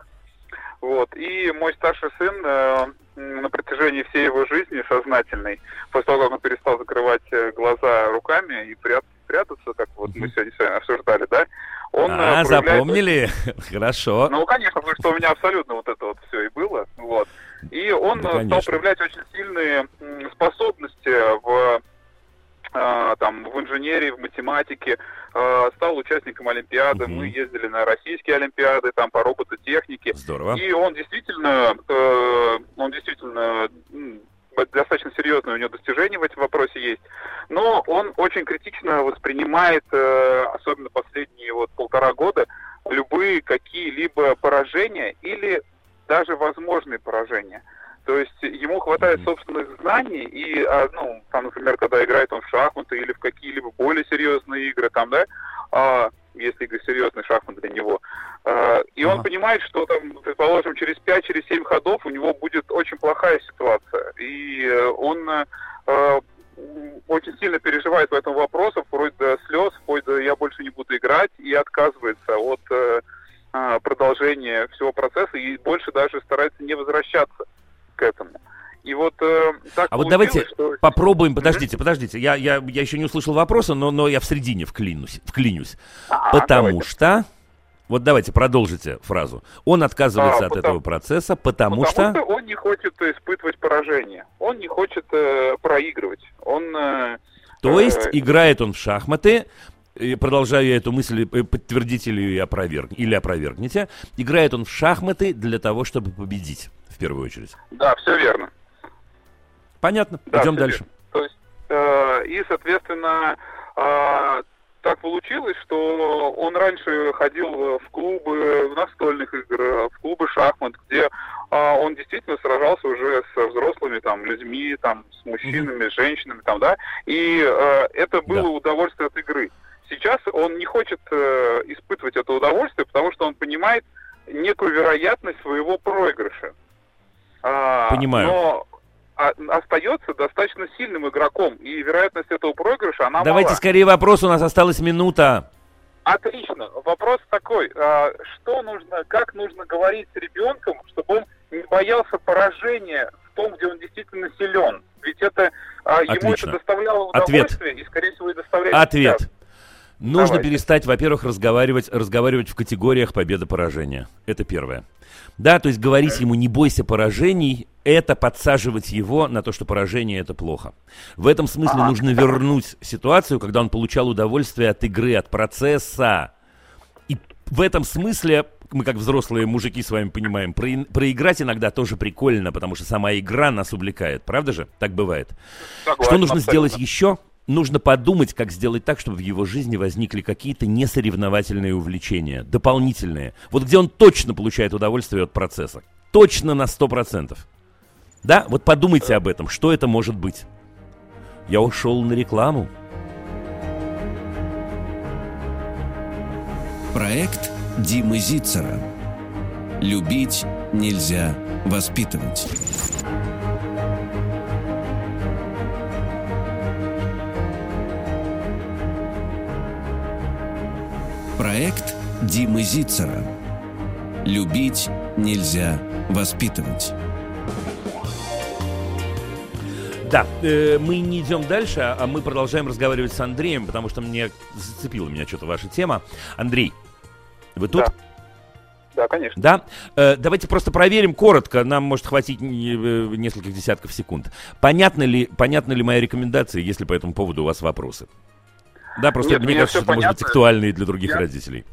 Вот. И мой старший сын э, на протяжении всей его жизни сознательный, после того, как он перестал закрывать э, глаза руками и прят- прятаться, как вот мы сегодня с вами обсуждали, да, он э, А, проявляет запомнили? <laughs> Хорошо. ну, конечно, потому что у меня абсолютно вот это вот все и было. Вот. И он Да, э, стал конечно. проявлять очень сильные способности в там, в инженерии, в математике, Э, стал участником Олимпиады, Мгм. мы ездили на российские Олимпиады, там по робототехнике, Здорово. и он действительно, э, он действительно достаточно серьезные у него достижения в этом вопросе есть. Но он очень критично воспринимает, э, особенно последние вот полтора года, любые какие-либо поражения или даже возможные поражения. То есть ему хватает собственных знаний, и, а, ну, там, например, когда играет он в шахматы или в какие-либо более серьезные игры, там, да, а, если игры серьезные шахматы для него, а, и он понимает, что там, предположим, через 5-7 через ходов у него будет очень плохая ситуация, и он э, очень сильно переживает по этому вопросу, вплоть до слез, вплоть до «я больше не буду играть», и отказывается от э, продолжения всего процесса, и больше даже старается не возвращаться к этому. И вот э, так А вот давайте что... Попробуем, подождите, подождите, я, я, я еще не услышал вопроса, но, но я в середине вклинусь, вклинюсь. А, потому давайте. что, вот давайте продолжите фразу, он отказывается А, от потому- этого процесса, потому, Потому что... что он не хочет испытывать поражение, он не хочет э, проигрывать, он... э, То э, есть играет он в шахматы, и продолжаю я эту мысль, э, подтвердите ли ее опроверг, или опровергните, играет он в шахматы для того, чтобы победить, в первую очередь. Да, все верно. Понятно, Да, идем дальше. верно. То есть, э, и, соответственно, э, так получилось, что он раньше ходил в клубы настольных игр, в клубы шахмат, где э, он действительно сражался уже со взрослыми там людьми, там с мужчинами, с женщинами, там, да, и э, это было Да. удовольствие от игры. Сейчас он не хочет э, испытывать это удовольствие, потому что он понимает некую вероятность своего проигрыша. А, Понимаю. Но остается достаточно сильным игроком, и вероятность этого проигрыша, она Давайте мала. скорее вопрос, у нас осталась минута. Отлично. Вопрос такой, а, что нужно, как нужно говорить с ребенком, чтобы он не боялся поражения в том, где он действительно силен? Ведь это а, ему Отлично. это доставляло Ответ. удовольствие и, скорее всего, и доставляет Ответ. сейчас. Нужно Давайте. перестать, во-первых, разговаривать, разговаривать в категориях победа-поражения. Это первое. Да, то есть говорить ему «не бойся поражений», это подсаживать его на то, что поражение это плохо. В этом смысле Ага. нужно вернуть ситуацию, когда он получал удовольствие от игры, от процесса. И в этом смысле, мы как взрослые мужики с вами понимаем, прои- проиграть иногда тоже прикольно, потому что сама игра нас увлекает. Правда же? Так бывает. Согласен Что нужно абсолютно. сделать еще? Нужно подумать, как сделать так, чтобы в его жизни возникли какие-то несоревновательные увлечения, дополнительные. Вот где он точно получает удовольствие от процесса. Точно на 100%. Да, вот подумайте об этом, что это может быть. Я ушел на рекламу. Проект Димы Зицера. Любить нельзя воспитывать. Проект Димы Зицера. Любить нельзя воспитывать. Да, э, мы не идем дальше, а мы продолжаем разговаривать с Андреем, потому что мне зацепила меня что-то ваша тема. Андрей, вы тут? Да. Да, конечно. Да? Э, давайте просто проверим коротко, нам может хватить не- э, нескольких десятков секунд. Понятно ли, понятны ли мои рекомендации, если по этому поводу у вас вопросы? Да, просто Нет, мне кажется, это может быть актуально и для других Я- родителей.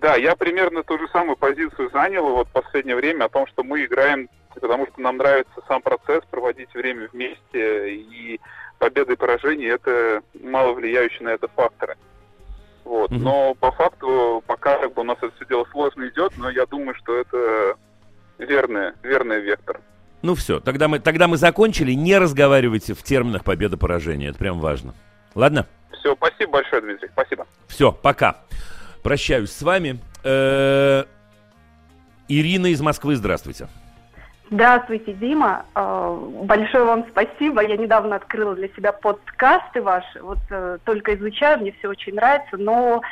Да, я примерно ту же самую позицию занял вот в последнее время о том, что мы играем, потому что нам нравится сам процесс, проводить время вместе, и победа и поражение это мало влияющие на это факторы. Вот. Мгм. Но по факту пока как бы у нас это все дело сложно идет, но я думаю, что это верный, верный вектор. Ну все, тогда мы, тогда мы закончили. Не разговаривайте в терминах победа-поражение. Это прям важно. Ладно? Все, спасибо большое, Дмитрий. Спасибо. Все, пока. Прощаюсь с вами. Э, Ирина из Москвы, здравствуйте. Здравствуйте, Дима. Э, большое вам спасибо. Я недавно открыла для себя подкасты ваши. Вот э, только изучаю, мне все очень нравится, но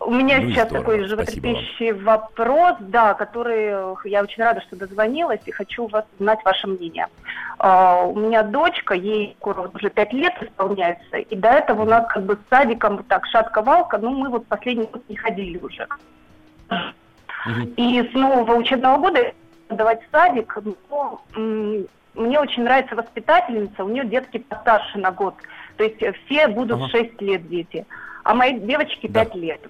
у меня ну сейчас здорово. такой животрепещущий вопрос, да, который я очень рада, что дозвонилась и хочу вас знать ваше мнение. Uh, у меня дочка, ей скоро уже пять лет исполняется, и до этого у нас как бы с садиком вот так шатка-валка, ну мы вот последний год не ходили уже. Uh-huh. И с нового учебного года давать садик, но мне очень нравится воспитательница, у нее детки постарше на год. То есть все будут ага. 6 лет дети, а моей девочке да. 5 лет.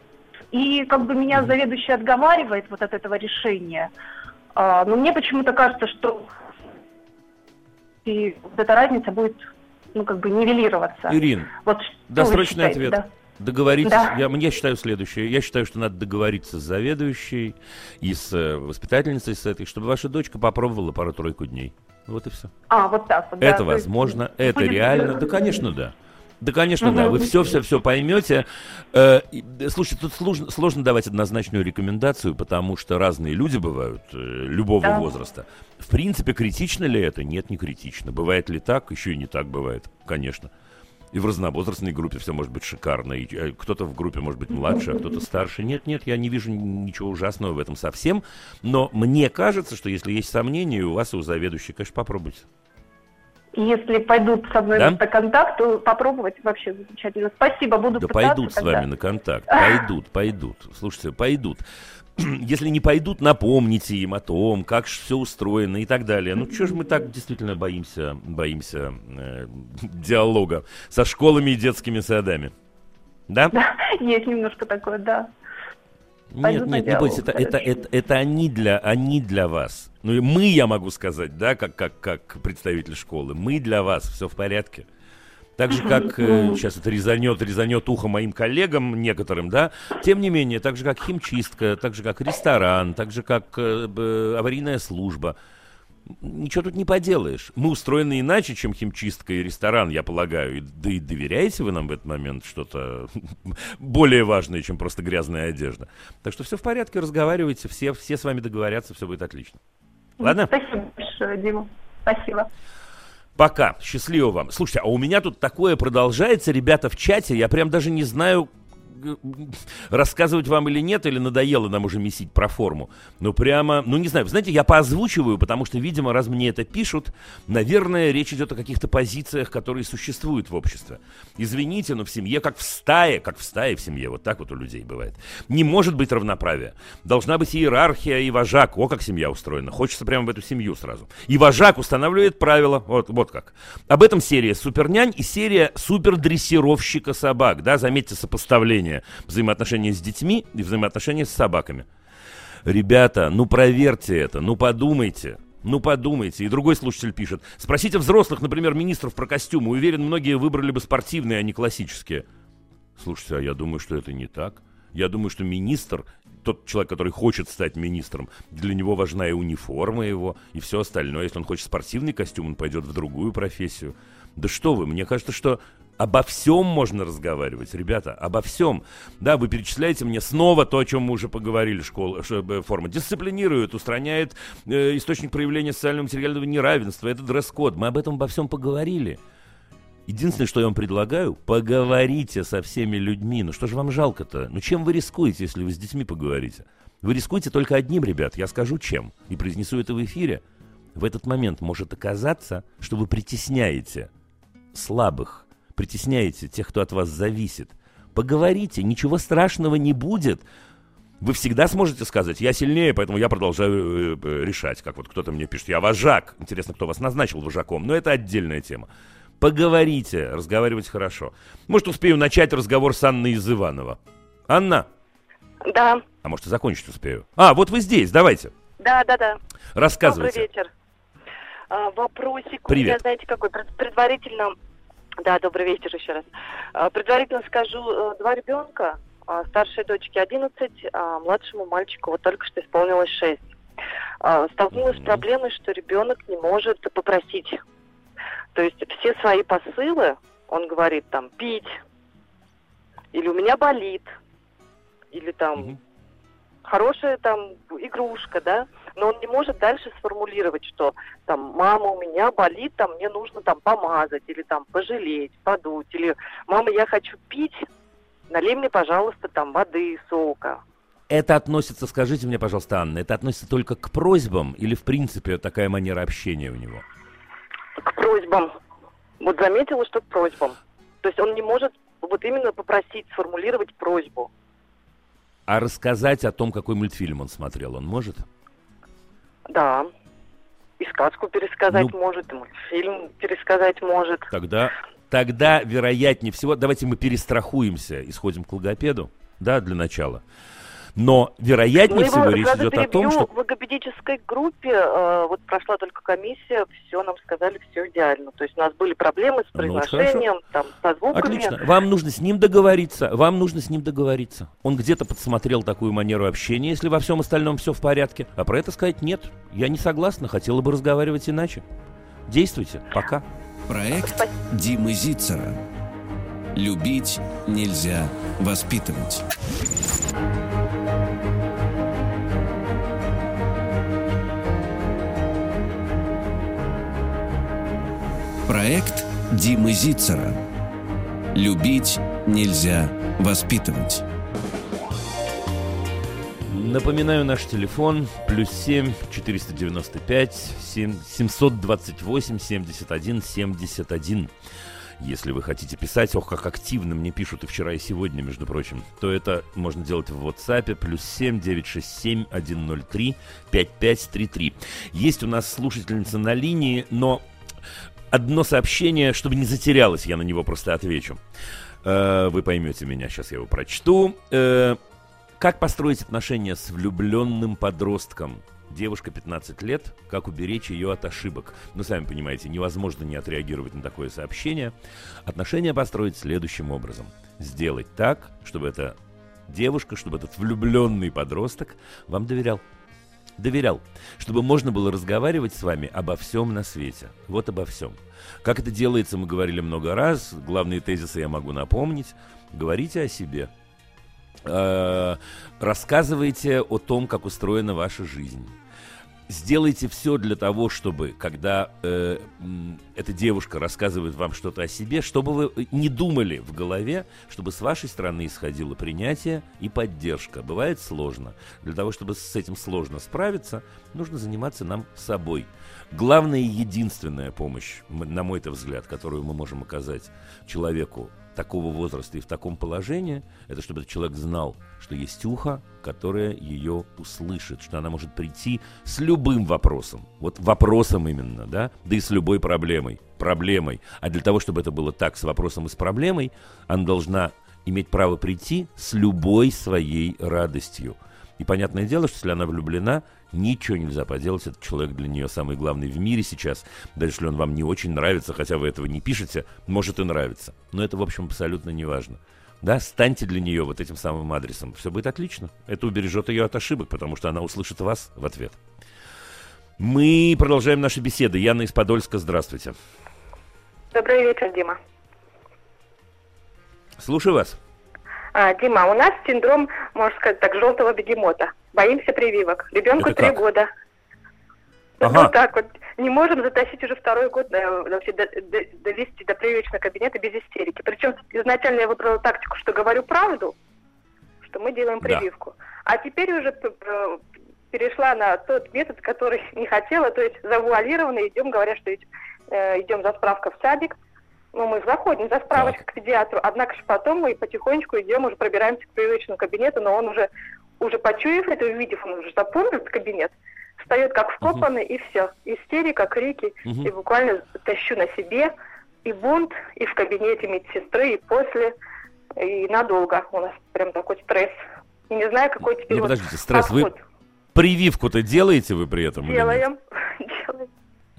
И как бы меня заведующий отговаривает вот от этого решения. А, но мне почему-то кажется, что и вот эта разница будет ну, как бы нивелироваться. Ирин, вот досрочный ответ. Да? Договориться, да. я, я считаю следующее. Я считаю, что надо договориться с заведующей и с э, воспитательницей с этой, чтобы ваша дочка попробовала пару-тройку дней. Вот и все. А, вот так вот. Это да, возможно, есть... это реально. Да, конечно, да. Да, конечно, да. Вы все-все-все поймете. Э, слушайте, тут сложно, сложно давать однозначную рекомендацию, потому что разные люди бывают, э, любого да. возраста. В принципе, критично ли это? Нет, не критично. Бывает ли так? Еще и не так бывает, конечно. И в разновозрастной группе все может быть шикарно. И э, кто-то в группе может быть младше, а кто-то старше. Нет, нет, я не вижу ничего ужасного в этом совсем. Но мне кажется, что если есть сомнения у вас, и у заведующей, конечно, попробуйте. Если пойдут со мной да? на контакт, то попробовать вообще замечательно. Спасибо, буду Да пытаться пойдут тогда. с вами на контакт, <laughs> пойдут, пойдут. Слушайте, пойдут. <clears throat> Если не пойдут, напомните им о том, как все устроено и так далее. Ну, что же мы так действительно боимся, боимся э, <laughs> диалога со школами и детскими садами? Да? Да, <laughs> есть немножко такое, да. Нет, нет, не бойтесь, это, это, это, это они, для, они для вас. Ну и мы, я могу сказать, да, как, как, как представитель школы, мы для вас, все в порядке. Так же, как э, сейчас это резанет, резанет ухо моим коллегам некоторым, да, тем не менее, так же, как химчистка, так же, как ресторан, так же, как э, аварийная служба – ничего тут не поделаешь. Мы устроены иначе, чем химчистка и ресторан, я полагаю. Да и доверяете вы нам в этот момент что-то <laughs> более важное, чем просто грязная одежда. Так что все в порядке, разговаривайте, все, все с вами договорятся, все будет отлично. Ладно? Спасибо большое, Дима. Спасибо. Пока. Счастливо вам. Слушайте, а у меня тут такое продолжается, ребята, в чате. Я прям даже не знаю, рассказывать вам или нет, или надоело нам уже месить про форму. Ну, прямо, ну, не знаю, знаете, я поозвучиваю, потому что, видимо, раз мне это пишут, наверное, речь идет о каких-то позициях, которые существуют в обществе. Извините, но в семье, как в стае, как в стае в семье, вот так вот у людей бывает, не может быть равноправия. Должна быть иерархия и вожак. О, как семья устроена. Хочется прямо в эту семью сразу. И вожак устанавливает правила. Вот, вот как. Об этом серия «Супернянь» и серия «Супердрессировщика собак». Да, заметьте сопоставление отношения, взаимоотношения с детьми и взаимоотношения с собаками. Ребята, ну проверьте это, ну подумайте. Ну подумайте. И другой слушатель пишет. Спросите взрослых, например, министров про костюмы. Уверен, многие выбрали бы спортивные, а не классические. Слушайте, а я думаю, что это не так. Я думаю, что министр, тот человек, который хочет стать министром, для него важна и униформа его, и все остальное. Если он хочет спортивный костюм, он пойдет в другую профессию. Да что вы, мне кажется, что Обо всем можно разговаривать, ребята, обо всем. Да, вы перечисляете мне снова то, о чем мы уже поговорили, школа, форма. Дисциплинирует, устраняет э, источник проявления социального материального неравенства, это дресс-код. Мы об этом обо всем поговорили. Единственное, что я вам предлагаю, поговорите со всеми людьми. Ну что же вам жалко-то? Ну чем вы рискуете, если вы с детьми поговорите? Вы рискуете только одним, ребят, я скажу чем, и произнесу это в эфире. В этот момент может оказаться, что вы притесняете слабых, притесняете тех, кто от вас зависит. Поговорите, ничего страшного не будет. Вы всегда сможете сказать, я сильнее, поэтому я продолжаю э, э, решать. Как вот кто-то мне пишет, я вожак. Интересно, кто вас назначил вожаком. Но это отдельная тема. Поговорите, разговаривать хорошо. Может, успею начать разговор с Анной из Иванова. Анна? Да. А может, и закончить успею? А, вот вы здесь, давайте. Да, да, да. Рассказывайте. Добрый вечер. А, вопросик Привет. у меня, знаете, какой? Предварительно да, добрый вечер еще раз. А, предварительно скажу, э, два ребенка, а, старшей дочке 11, а младшему мальчику вот только что исполнилось 6. Столкнулась с проблемой, что ребенок не может попросить. То есть все свои посылы, он говорит там пить, или у меня болит, или там хорошая там игрушка, да, но он не может дальше сформулировать, что там мама у меня болит, там мне нужно там помазать или там пожалеть, подуть, или мама я хочу пить, налей мне, пожалуйста, там воды, сока. Это относится, скажите мне, пожалуйста, Анна, это относится только к просьбам или в принципе такая манера общения у него? К просьбам. Вот заметила, что к просьбам. То есть он не может вот именно попросить, сформулировать просьбу. А рассказать о том, какой мультфильм он смотрел, он может? Да. И сказку пересказать Ну. может, и мультфильм пересказать может. Тогда, тогда, вероятнее всего, давайте мы перестрахуемся и сходим к логопеду, да, для начала. Но вероятнее Ну, всего его речь идет о том, что... В логопедической группе, э, вот прошла только комиссия, все нам сказали, все идеально. То есть у нас были проблемы с Ну, произношением, там, со звуками. Отлично. Вам нужно с ним договориться. Вам нужно с ним договориться. Он где-то подсмотрел такую манеру общения, если во всем остальном все в порядке. А про это сказать нет. Я не согласна, хотела бы разговаривать иначе. Действуйте. Пока. Проект Димы Зицера. Любить нельзя воспитывать. Проект Димы Зицера. Любить нельзя воспитывать. Напоминаю наш телефон плюс 7 495 7 728 71 71. Если вы хотите писать, ох, как активно мне пишут и вчера, и сегодня, между прочим, то это можно делать в WhatsApp плюс 7 967 103 5533. Есть у нас слушательница на линии, но одно сообщение, чтобы не затерялось, я на него просто отвечу. Э, Вы поймете меня, сейчас я его прочту. Э, Как построить отношения с влюбленным подростком? Девушка 15 лет, как уберечь ее от ошибок? Ну, сами понимаете, невозможно не отреагировать на такое сообщение. Отношения построить следующим образом. Сделать так, чтобы эта девушка, чтобы этот влюбленный подросток вам доверял. Доверял, чтобы можно было разговаривать с вами обо всем на свете. Вот обо всем. Как это делается, мы говорили много раз. Главные тезисы я могу напомнить. Говорите о себе. Э, Рассказывайте о том, как устроена ваша жизнь. Сделайте все для того, чтобы, когда э, эта девушка рассказывает вам что-то о себе, чтобы вы не думали в голове, чтобы с вашей стороны исходило принятие и поддержка. Бывает сложно. Для того, чтобы с этим сложно справиться, нужно заниматься нам собой. Главная и единственная помощь, на мой-то взгляд, которую мы можем оказать человеку такого возраста и в таком положении, это чтобы этот человек знал, что есть ухо, которое ее услышит, что она может прийти с любым вопросом, вот вопросом именно, да, да и с любой проблемой, проблемой. А для того, чтобы это было так с вопросом и с проблемой, она должна иметь право прийти с любой своей радостью. И понятное дело, что если она влюблена, ничего нельзя поделать. Этот человек для нее самый главный в мире сейчас. Даже если он вам не очень нравится, хотя вы этого не пишете, может и нравится. Но это, в общем, абсолютно не важно. Да, станьте для нее вот этим самым адресом. Все будет отлично. Это убережет ее от ошибок, потому что она услышит вас в ответ. Мы продолжаем наши беседы. Яна из Подольска, здравствуйте. Добрый вечер, Дима. Слушаю вас. А, Дима, у нас синдром, можно сказать так, желтого бегемота. Боимся прививок. Ребенку три года. Ага. Вот так вот. Не можем затащить уже второй год, э, вообще до- до- довести до прививочного кабинета без истерики. Причем изначально я выбрала тактику, что говорю правду, что мы делаем Да. прививку. А теперь уже п- перешла на тот метод, который <laughs> не хотела, то есть завуалированно идем, говоря, что идем, э, идем за справкой в садик. Ну, мы заходим за справочкой к педиатру, однако же потом мы потихонечку идем, уже пробираемся к прививочному кабинету, но он уже, уже почуяв это, увидев, он уже запомнил этот кабинет, встает как вкопанный, и все. Истерика, крики, Мгм. и буквально тащу на себе и бунт, и в кабинете медсестры, и после, и надолго. У нас прям такой стресс. И не знаю, какой теперь Ну, вот подождите, стресс. Вы подход. прививку-то делаете вы при этом? делаем. <laughs> делаем.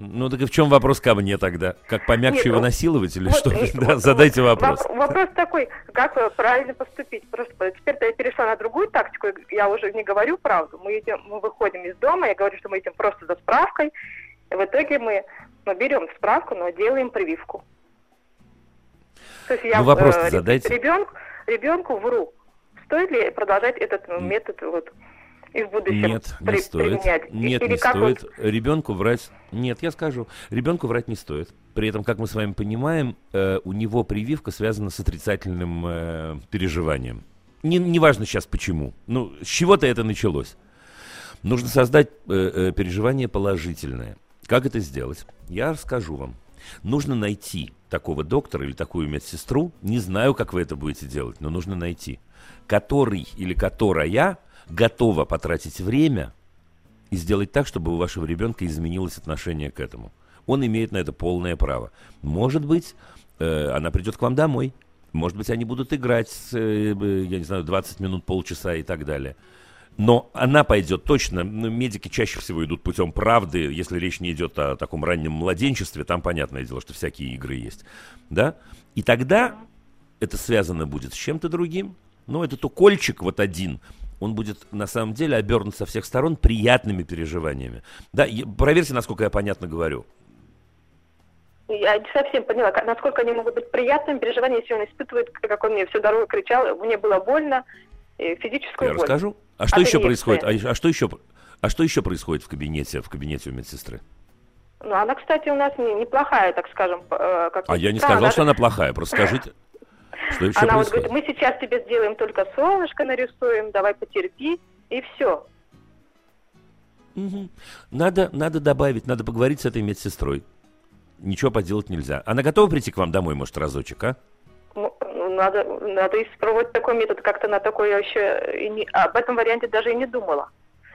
Ну так и в чем вопрос ко мне тогда? Как помягче Нет, его ну, насиловать или Вот, что? э, <laughs> Да, вот, задайте вот, вопрос. воп- Вопрос такой, как э, правильно поступить? Просто теперь-то я перешла на другую тактику, я уже не говорю правду. Мы идем, мы выходим из дома, я говорю, что мы идем просто за справкой. И в итоге мы, мы берем справку, но делаем прививку. То есть я Ну, вопрос-то э, задайте. ребенку, ребенку вру. Стоит ли продолжать этот метод вот, и в будущем Нет, не при- стоит. применять? Нет, Или не как вот- стоит. Ребенку врать. Нет, я скажу. Ребенку врать не стоит. При этом, как мы с вами понимаем, э, у него прививка связана с отрицательным э, переживанием. Не, неважно сейчас почему. Ну, с чего-то это началось. Нужно создать э, э, переживание положительное. Как это сделать? Я расскажу вам. Нужно найти такого доктора или такую медсестру, не знаю, как вы это будете делать, но нужно найти, который или которая готова потратить время и сделать так, чтобы у вашего ребенка изменилось отношение к этому. Он имеет на это полное право. Может быть, э, она придет к вам домой. Может быть, они будут играть, э, я не знаю, 20 минут, полчаса и так далее. Но она пойдет точно. Ну, медики чаще всего идут путем правды. Если речь не идет о таком раннем младенчестве, там понятное дело, что всякие игры есть. Да? И тогда это связано будет с чем-то другим. Но этот укольчик вот один, он будет на самом деле обернут со всех сторон приятными переживаниями. Да, проверьте, насколько я понятно говорю. Я не совсем поняла, насколько они могут быть приятными переживаниями, если он испытывает, как он мне всю дорогу кричал, мне было больно, и физическую Я боль. расскажу. А что От еще происходит? А, а что еще? А что еще происходит в кабинете, в кабинете у медсестры? Ну, она, кстати, у нас не- неплохая, так скажем. э, Как А я не сказал, Она что она плохая. Просто скажите, <laughs> что еще Она вот происходит? говорит, мы сейчас тебе сделаем только солнышко нарисуем, давай потерпи, и все. Мгм. Надо, надо добавить, надо поговорить с этой медсестрой. Ничего поделать нельзя. Она готова прийти к вам домой, может, разочек, а? Ну, ну, надо, надо испробовать такой метод, как-то на такой я еще и не- об этом варианте даже и не думала.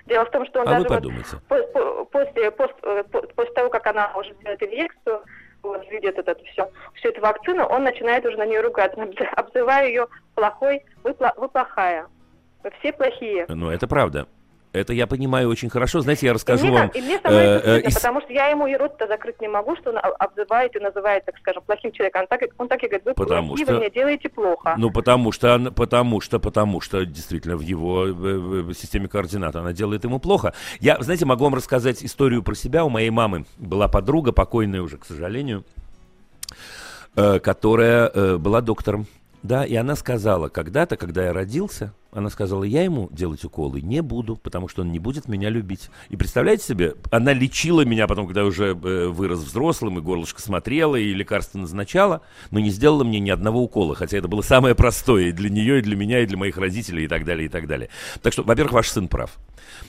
Дело в том, что он А вы даже вот подумайте. по- по- после, пост- э, по- после того, как она уже делает инъекцию, вот, видит это все, всю эту вакцину, он начинает уже на нее ругаться, обз- обзывая ее плохой, вы, вы плохая, вы все плохие. Ну, это правда. Это я понимаю очень хорошо. Знаете, я И расскажу мне, вам... и мне самой э, э, потому что я ему и рот-то закрыть не могу, что он об- обзывает и называет, так скажем, плохим человеком. Он так, и- он так и говорит, вы Потому плохие, что- вы мне делаете плохо. Ну, потому что, потому что, потому что действительно в его э, э, системе координат она делает ему плохо. Я, знаете, могу вам рассказать историю про себя. У моей мамы была подруга, покойная уже, к сожалению, э, которая э, была доктором. Да, и она сказала, когда-то, когда я родился, она сказала, я ему делать уколы не буду, потому что он не будет меня любить. И представляете себе, она лечила меня потом, когда я уже э, вырос взрослым, и горлышко смотрела, и лекарства назначала, но не сделала мне ни одного укола, хотя это было самое простое и для нее, и для меня, и для моих родителей, и так далее, и так далее. Так что, во-первых, ваш сын прав.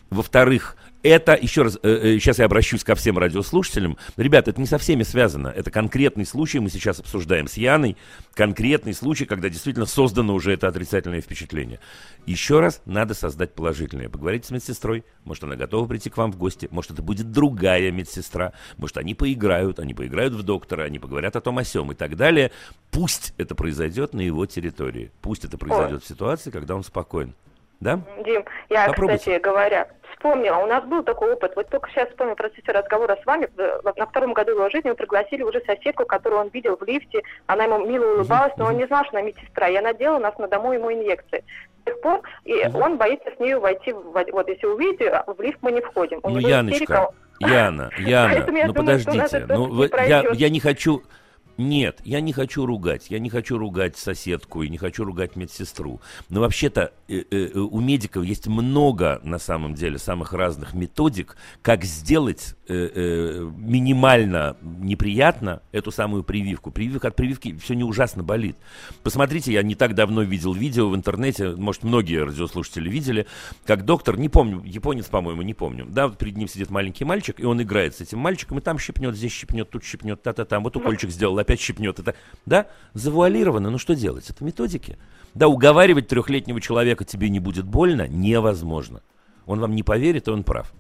Во-вторых, это, еще раз, э, э, сейчас я обращусь ко всем радиослушателям. Ребята, это не со всеми связано. Это конкретный случай, мы сейчас обсуждаем с Яной. Конкретный случай, когда действительно создано уже это отрицательное впечатление. Еще раз, надо создать положительное. Поговорить с медсестрой. Может, она готова прийти к вам в гости. Может, это будет другая медсестра. Может, они поиграют, они поиграют в доктора, они поговорят о том о сем и так далее. Пусть это произойдет на его территории. Пусть это произойдет в ситуации, когда он спокоен. Да? Дим, я, Попробуйте. кстати говоря, вспомнила, у нас был такой опыт, вот только сейчас вспомнила в процессе разговора с вами, э, на втором году его жизни мы пригласили уже соседку, которую он видел в лифте, она ему мило улыбалась, но он не знал, что она медсестра, и она делала у нас на дому ему инъекции. С тех пор, и он боится с нею войти, в, вот если увидите, в лифт мы не входим. У Ну, Яночка, истерика. Яна, <laughs> Яна, ну подождите, ну я, я не хочу, нет, я не хочу ругать, я не хочу ругать соседку и не хочу ругать медсестру. Но вообще-то э, э, у медиков есть много, на самом деле, самых разных методик, как сделать э, э, минимально неприятно эту самую прививку. Прививка от прививки все не ужасно болит. Посмотрите, я не так давно видел видео в интернете, может, многие радиослушатели видели, как доктор, не помню, японец, по-моему, не помню, да, вот перед ним сидит маленький мальчик, и он играет с этим мальчиком, и там щипнет, здесь щипнет, тут щипнет, та-та-там, вот укольчик сделал, опять щипнет, это, да, завуалировано, ну что делать, это методики. Да, уговаривать трехлетнего человека тебе не будет больно невозможно. Он вам не поверит, и он прав.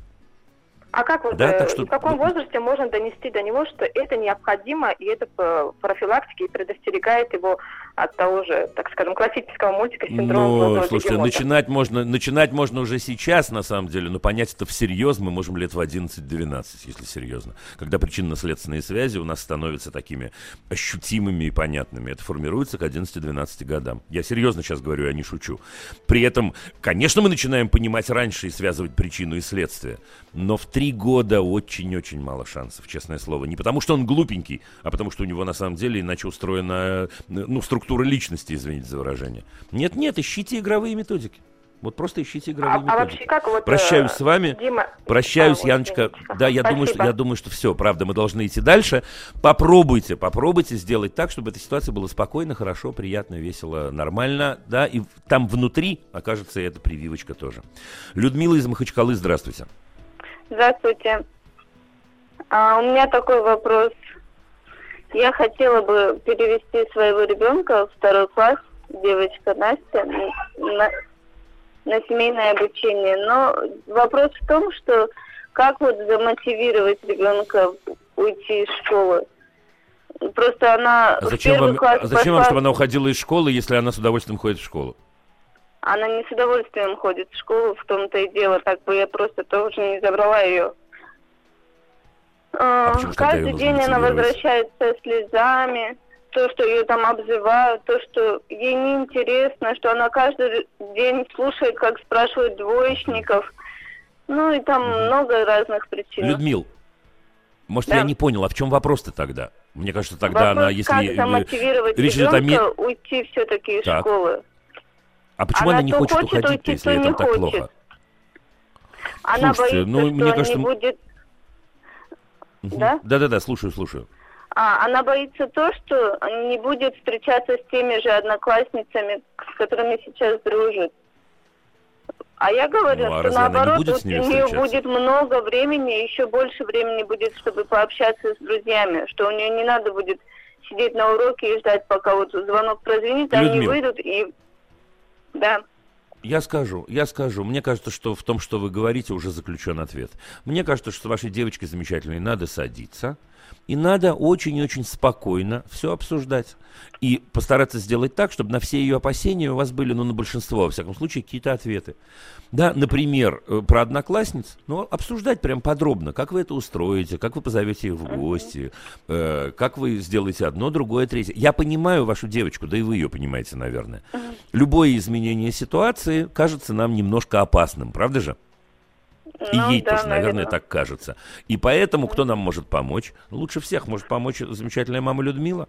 А как вот, Да, э, так что- в каком возрасте можно донести до него, что это необходимо, и это э, профилактика, и предостерегает его от того же, так скажем, классического мультика синдрома Ну, слушайте, бегемота? начинать можно, начинать можно уже сейчас, на самом деле, но понять это всерьез мы можем лет в 11-12, если серьезно. Когда причинно-следственные связи у нас становятся такими ощутимыми и понятными. Это формируется к 11-12 годам. Я серьезно сейчас говорю, я не шучу. При этом, конечно, мы начинаем понимать раньше и связывать причину и следствие. Но в три года очень-очень мало шансов, честное слово. Не потому, что он глупенький, а потому, что у него на самом деле иначе устроена, ну, структура личности, извините за выражение. Нет-нет, ищите игровые методики. Вот просто ищите игровые А, а методики. вообще как вот... Прощаюсь э, с вами. Дима... Прощаюсь, А, вот, Яночка. Яночка. Да, я думаю, что, Спасибо. я думаю, что все, правда, мы должны идти дальше. Попробуйте, попробуйте сделать так, чтобы эта ситуация была спокойно, хорошо, приятно, весело, нормально, да, и там внутри окажется эта прививочка тоже. Людмила из Махачкалы, здравствуйте. Здравствуйте. А, у меня такой вопрос. Я хотела бы перевести своего ребенка в второй класс, девочка Настя, на, на семейное обучение. Но вопрос в том, что как вот замотивировать ребенка уйти из школы? Просто она А в зачем первый вам, класс а зачем вам, чтобы она уходила из школы, если она с удовольствием ходит в школу? Она не с удовольствием ходит в школу, в том-то и дело. Так бы я просто тоже не забрала ее. А, почему тогда Каждый день она мотивировать? возвращается слезами. То, что ее там обзывают, то, что ей неинтересно, что она каждый день слушает, как спрашивают двоечников. Ну и там много разных причин. Людмил, может, Да. я не понял, а в чем вопрос-то тогда? Мне кажется, тогда Вопрос, она, если... как замотивировать речь идет о ребенка уйти все-таки из Так. школы. А почему она, она не хочет хочет уходить, уйти, если то ей не так хочет. плохо? Она Слушайте, боится, ну, что мне кажется, не будет... Мгм. Да? Да-да-да, слушаю, слушаю. А, она боится то, что не будет встречаться с теми же одноклассницами, с которыми сейчас дружит. А я говорю, Ну, а что наоборот, будет у нее будет много времени, еще больше времени будет, чтобы пообщаться с друзьями, что у нее не надо будет сидеть на уроке и ждать, пока вот звонок прозвенит, они Людмила. выйдут и... Да. Я скажу, я скажу. Мне кажется, что в том, что вы говорите, уже заключен ответ. Мне кажется, что вашей девочкой замечательной надо садиться. И надо очень и очень спокойно все обсуждать. И постараться сделать так, чтобы на все ее опасения у вас были, ну, на большинство, во всяком случае, какие-то ответы. Да, например, э, про одноклассниц, ну, обсуждать прям подробно, как вы это устроите, как вы позовете их в гости, э, как вы сделаете одно, другое, третье. Я понимаю вашу девочку, да и вы ее понимаете, наверное. Любое изменение ситуации кажется нам немножко опасным, правда же? И Ну ей да, тоже, наверное, наверное. так кажется. И поэтому кто нам может помочь? Лучше всех может помочь замечательная мама Людмила,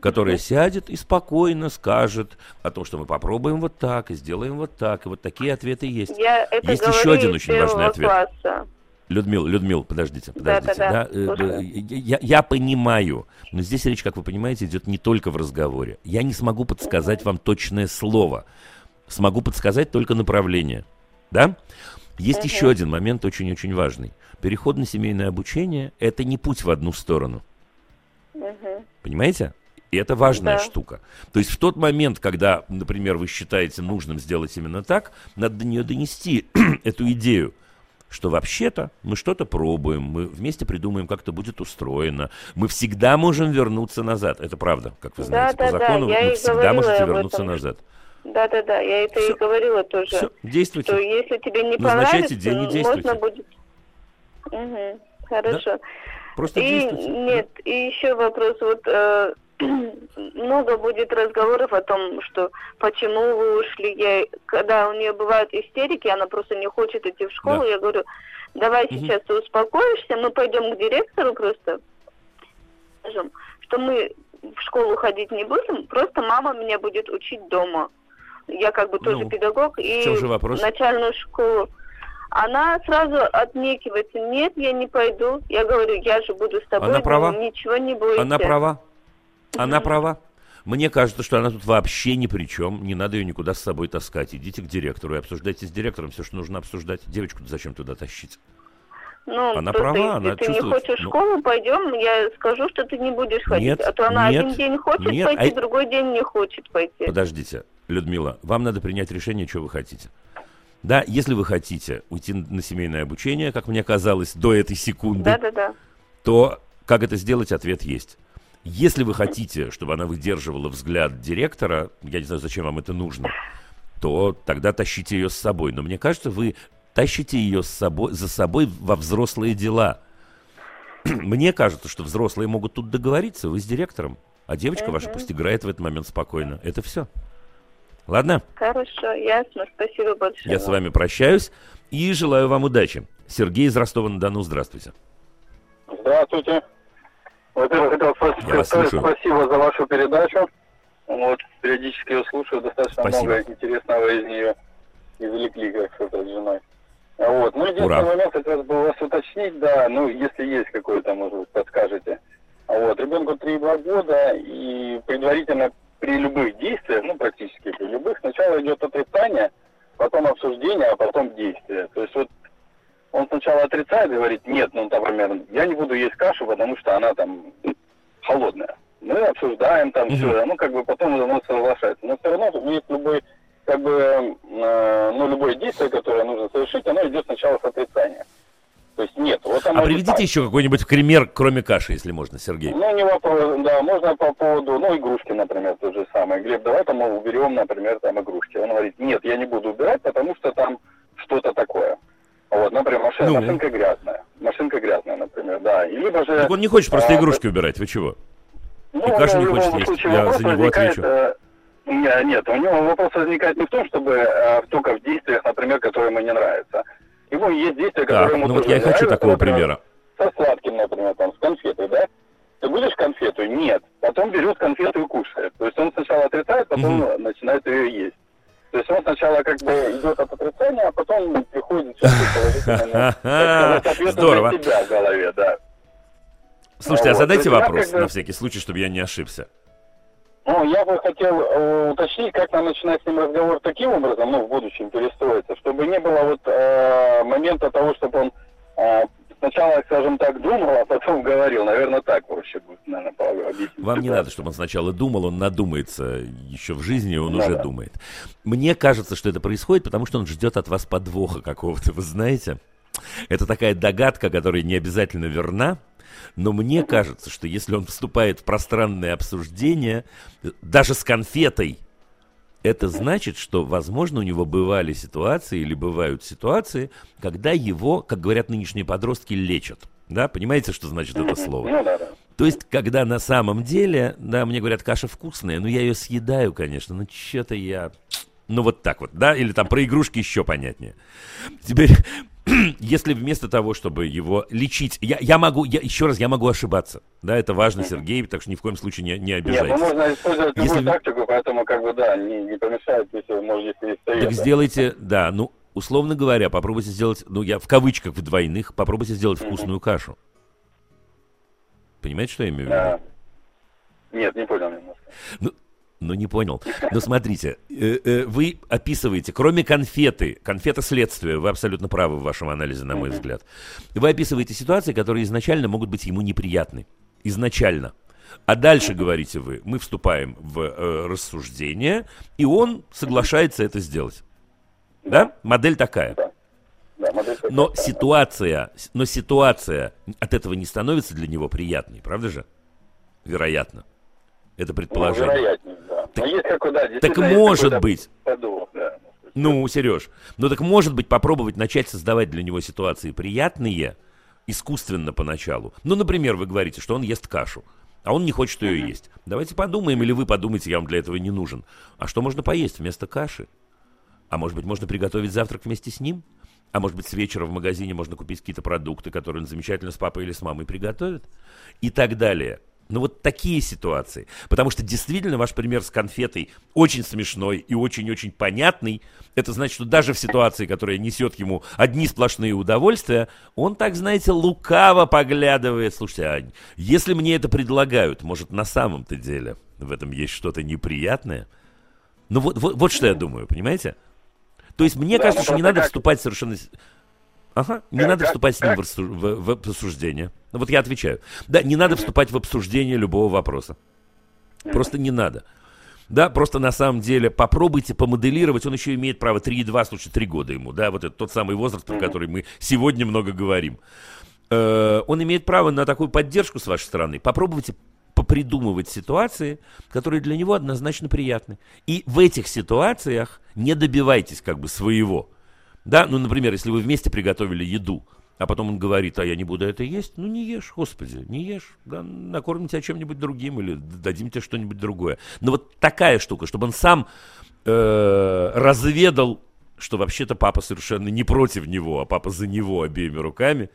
которая <laughs> сядет и спокойно скажет о том, что мы попробуем вот так и сделаем вот так. И вот такие ответы есть. Я это Есть еще один очень важный ответ. класса. Людмил, Людмил, подождите, Да, подождите. да, да, э, э, я, я понимаю, но здесь речь, как вы понимаете, идет не только в разговоре. Я не смогу подсказать вам точное слово. Смогу подсказать только направление. Да? Есть Мгм. еще один момент очень-очень важный. Переход на семейное обучение – это не путь в одну сторону. Мгм. Понимаете? И это важная Да. штука. То есть в тот момент, когда, например, вы считаете нужным сделать именно так, надо до нее донести <clears throat> эту идею, что вообще-то мы что-то пробуем, мы вместе придумаем, как это будет устроено. Мы всегда можем вернуться назад. Это правда, как вы Да, знаете. да, По да, закону я вы всегда можете вернуться этом. назад. Да-да-да, я это Всё. и говорила тоже. Все, действуйте. Что если тебе не Назначайте понравится, день и м, действуйте. можно будет... Мгм, хорошо. Просто и действуйте. нет, и еще вопрос. Вот э, <clears throat> много будет разговоров о том, что почему вы ушли. Я, когда у нее бывают истерики, она просто не хочет идти в школу, Да. я говорю, давай Мгм. сейчас ты успокоишься, мы пойдем к директору просто, скажем, что мы в школу ходить не будем, просто мама меня будет учить дома. Я как бы тоже Ну, педагог и вопрос? начальную школу. Она сразу отнекивается. Нет, я не пойду. Я говорю, я же буду с тобой. Она права. ну, Ничего не бойся. Она права. Она права. Мне кажется, что она тут вообще ни при чем. Не надо ее никуда с собой таскать. Идите к директору и обсуждайте с директором все, что нужно обсуждать. Девочку зачем туда тащить? Ну, Она права, если она ты чувствует, не хочешь в ну- школу, пойдем, я скажу, что ты не будешь ходить. Нет, а то она нет, один день хочет нет, пойти, а- другой день не хочет пойти. Подождите, Людмила, вам надо принять решение, что вы хотите. Да, если вы хотите уйти на семейное обучение, как мне казалось, до этой секунды, Да-да-да. то как это сделать, ответ есть. Если вы хотите, чтобы она выдерживала взгляд директора, я не знаю, зачем вам это нужно, то тогда тащите ее с собой. Но мне кажется, вы тащите ее с собой, за собой во взрослые дела. <clears throat> Мне кажется, что взрослые могут тут договориться, вы с директором, а девочка ваша пусть играет в этот момент спокойно. Это все. Ладно? Хорошо, ясно. Спасибо большое. Я с вами прощаюсь и желаю вам удачи. Сергей из Ростова-на-Дону, здравствуйте. Здравствуйте. Во-первых, хотел сказать спасибо за вашу передачу. Вот, периодически ее слушаю, достаточно Спасибо. много интересного из нее. извлекли, как сказать, с женой. Вот. Ну, единственный Ура. момент хотелось бы вас уточнить, да, ну, если есть какой-то, может быть, подскажете. Вот, ребенку 3,2 года, и предварительно при любых действиях, ну, практически при любых, сначала идет отрицание, потом обсуждение, а потом действие. То есть вот он сначала отрицает, говорит, нет, ну, например, я не буду есть кашу, потому что она там холодная. Мы обсуждаем там Мгм. все, ну, как бы потом он соглашается. Но все равно есть любой, как бы, э, ну, любое действие, которое нужно совершить, оно идет сначала с отрицания. То есть нет, вот А приведите так. еще какой-нибудь пример, кроме каши, если можно, Сергей. Ну, не вопрос, да, можно по поводу, ну, игрушки, например, то же самое. Глеб, давай там мы уберем, например, там игрушки. Он говорит, нет, я не буду убирать, потому что там что-то такое. Вот, например, машина, Ну. машинка грязная. Машинка грязная, например, да. И либо же... Так он не хочет просто а, игрушки убирать, вы чего? Ну, И кашу не хочет есть. Я за него отвечу. э, не- нет, у него вопрос возникает не в том, чтобы э, только в действиях, например, которые ему не нравятся. Ему есть действия, которые Так, ему ну вот я и хочу такого например, примера. Со сладким, например, там, с конфетой, да? Ты будешь конфету? Нет. Потом берет конфету и кушает. То есть он сначала отрицает, потом Мгм. начинает ее есть. То есть он сначала как бы идет от отрицания, а потом приходит чувство <laughs> <laughs> Здорово. себя в голове, да. Слушайте, а задайте вопрос на всякий случай, чтобы я не ошибся. Ну, я бы хотел э, уточнить, как нам начинать с ним разговор таким образом, ну, в будущем перестроиться, чтобы не было вот э, момента того, чтобы он э, сначала, скажем так, думал, а потом говорил. Наверное, так проще будет, наверное, объяснить. Вам не надо, чтобы он сначала думал, он надумается еще в жизни, он Ну уже да. думает. Мне кажется, что это происходит, потому что он ждет от вас подвоха какого-то, вы знаете. Это такая догадка, которая не обязательно верна, но мне кажется, что если он вступает в пространное обсуждение, э, даже с конфетой, это значит, что, возможно, у него бывали ситуации или бывают ситуации, когда его, как говорят нынешние подростки, лечат. Да, понимаете, что значит это слово? Ну. То есть, когда на самом деле, да, мне говорят, каша вкусная, ну я ее съедаю, конечно, но что-то я... Ну вот так вот, да, или там про игрушки еще понятнее. Теперь, <clears throat> если вместо того, чтобы его лечить, я, я могу, я, еще раз, я могу ошибаться, да, это важно, Сергей, так что ни в коем случае не, не Нет, ну обижайтесь. можно использовать любую Если вы- тактику, поэтому, как бы, да, не, не помешает, если, может, если есть совет. Так сделайте, да, ну, условно говоря, попробуйте сделать, ну, я в кавычках в двойных, попробуйте сделать вкусную кашу. Понимаете, что я имею в виду? Да. Нет, не понял немножко. Ну, ну, не понял. Но смотрите, э, э, вы описываете, кроме конфеты, конфета следствия, вы абсолютно правы в вашем анализе, на мой взгляд. Вы описываете ситуации, которые изначально могут быть ему неприятны. Изначально. А дальше, говорите вы, мы вступаем в э, рассуждение, и он соглашается это сделать. Да? Модель такая. Но ситуация, но ситуация от этого не становится для него приятной, правда же? Вероятно. Это Ну, предположение. вероятнее, да. Но есть какой, да, Так может какой-то быть. подвох, да. Ну, Сереж, ну так может быть попробовать начать создавать для него ситуации приятные, искусственно поначалу. Ну, например, вы говорите, что он ест кашу, а он не хочет ее есть. Давайте подумаем, или вы подумаете, я вам для этого не нужен. А что можно поесть вместо каши? А может быть, можно приготовить завтрак вместе с ним? А может быть, с вечера в магазине можно купить какие-то продукты, которые он замечательно с папой или с мамой приготовит? И так далее. Ну вот такие ситуации. Потому что действительно ваш пример с конфетой очень смешной и очень-очень понятный. Это значит, что даже в ситуации, которая несет ему одни сплошные удовольствия, он так, знаете, лукаво поглядывает. Слушайте, а если мне это предлагают, может, на самом-то деле в этом есть что-то неприятное? Ну вот, вот, вот что я думаю, понимаете? То есть мне Да, кажется, что не надо как- вступать совершенно... Ага, не Как- надо как- вступать с ним как- в, в- в обсуждение. Ну вот я отвечаю. Да, не надо вступать в обсуждение любого вопроса. Просто не надо. Да, просто на самом деле попробуйте помоделировать. Он еще имеет право 3,2, слушай, 3 года ему, да, вот это тот самый возраст, про который мы сегодня много говорим. Э, Он имеет право на такую поддержку с вашей стороны. Попробуйте попридумывать ситуации, которые для него однозначно приятны. И в этих ситуациях не добивайтесь как бы своего. Да, ну, например, если вы вместе приготовили еду, а потом он говорит, а я не буду это есть, ну не ешь, господи, не ешь, да, накормим тебя чем-нибудь другим или дадим тебе что-нибудь другое. Но вот такая штука, чтобы он сам э, разведал, что вообще-то папа совершенно не против него, а папа за него обеими руками.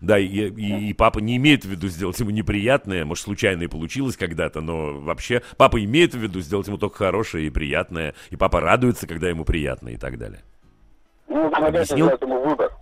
Да, и, и- и папа не имеет в виду сделать ему неприятное, может, случайно и получилось когда-то, но вообще папа имеет в виду сделать ему только хорошее и приятное, и папа радуется, когда ему приятно и так далее. Ну, Объяснил? ему выбор.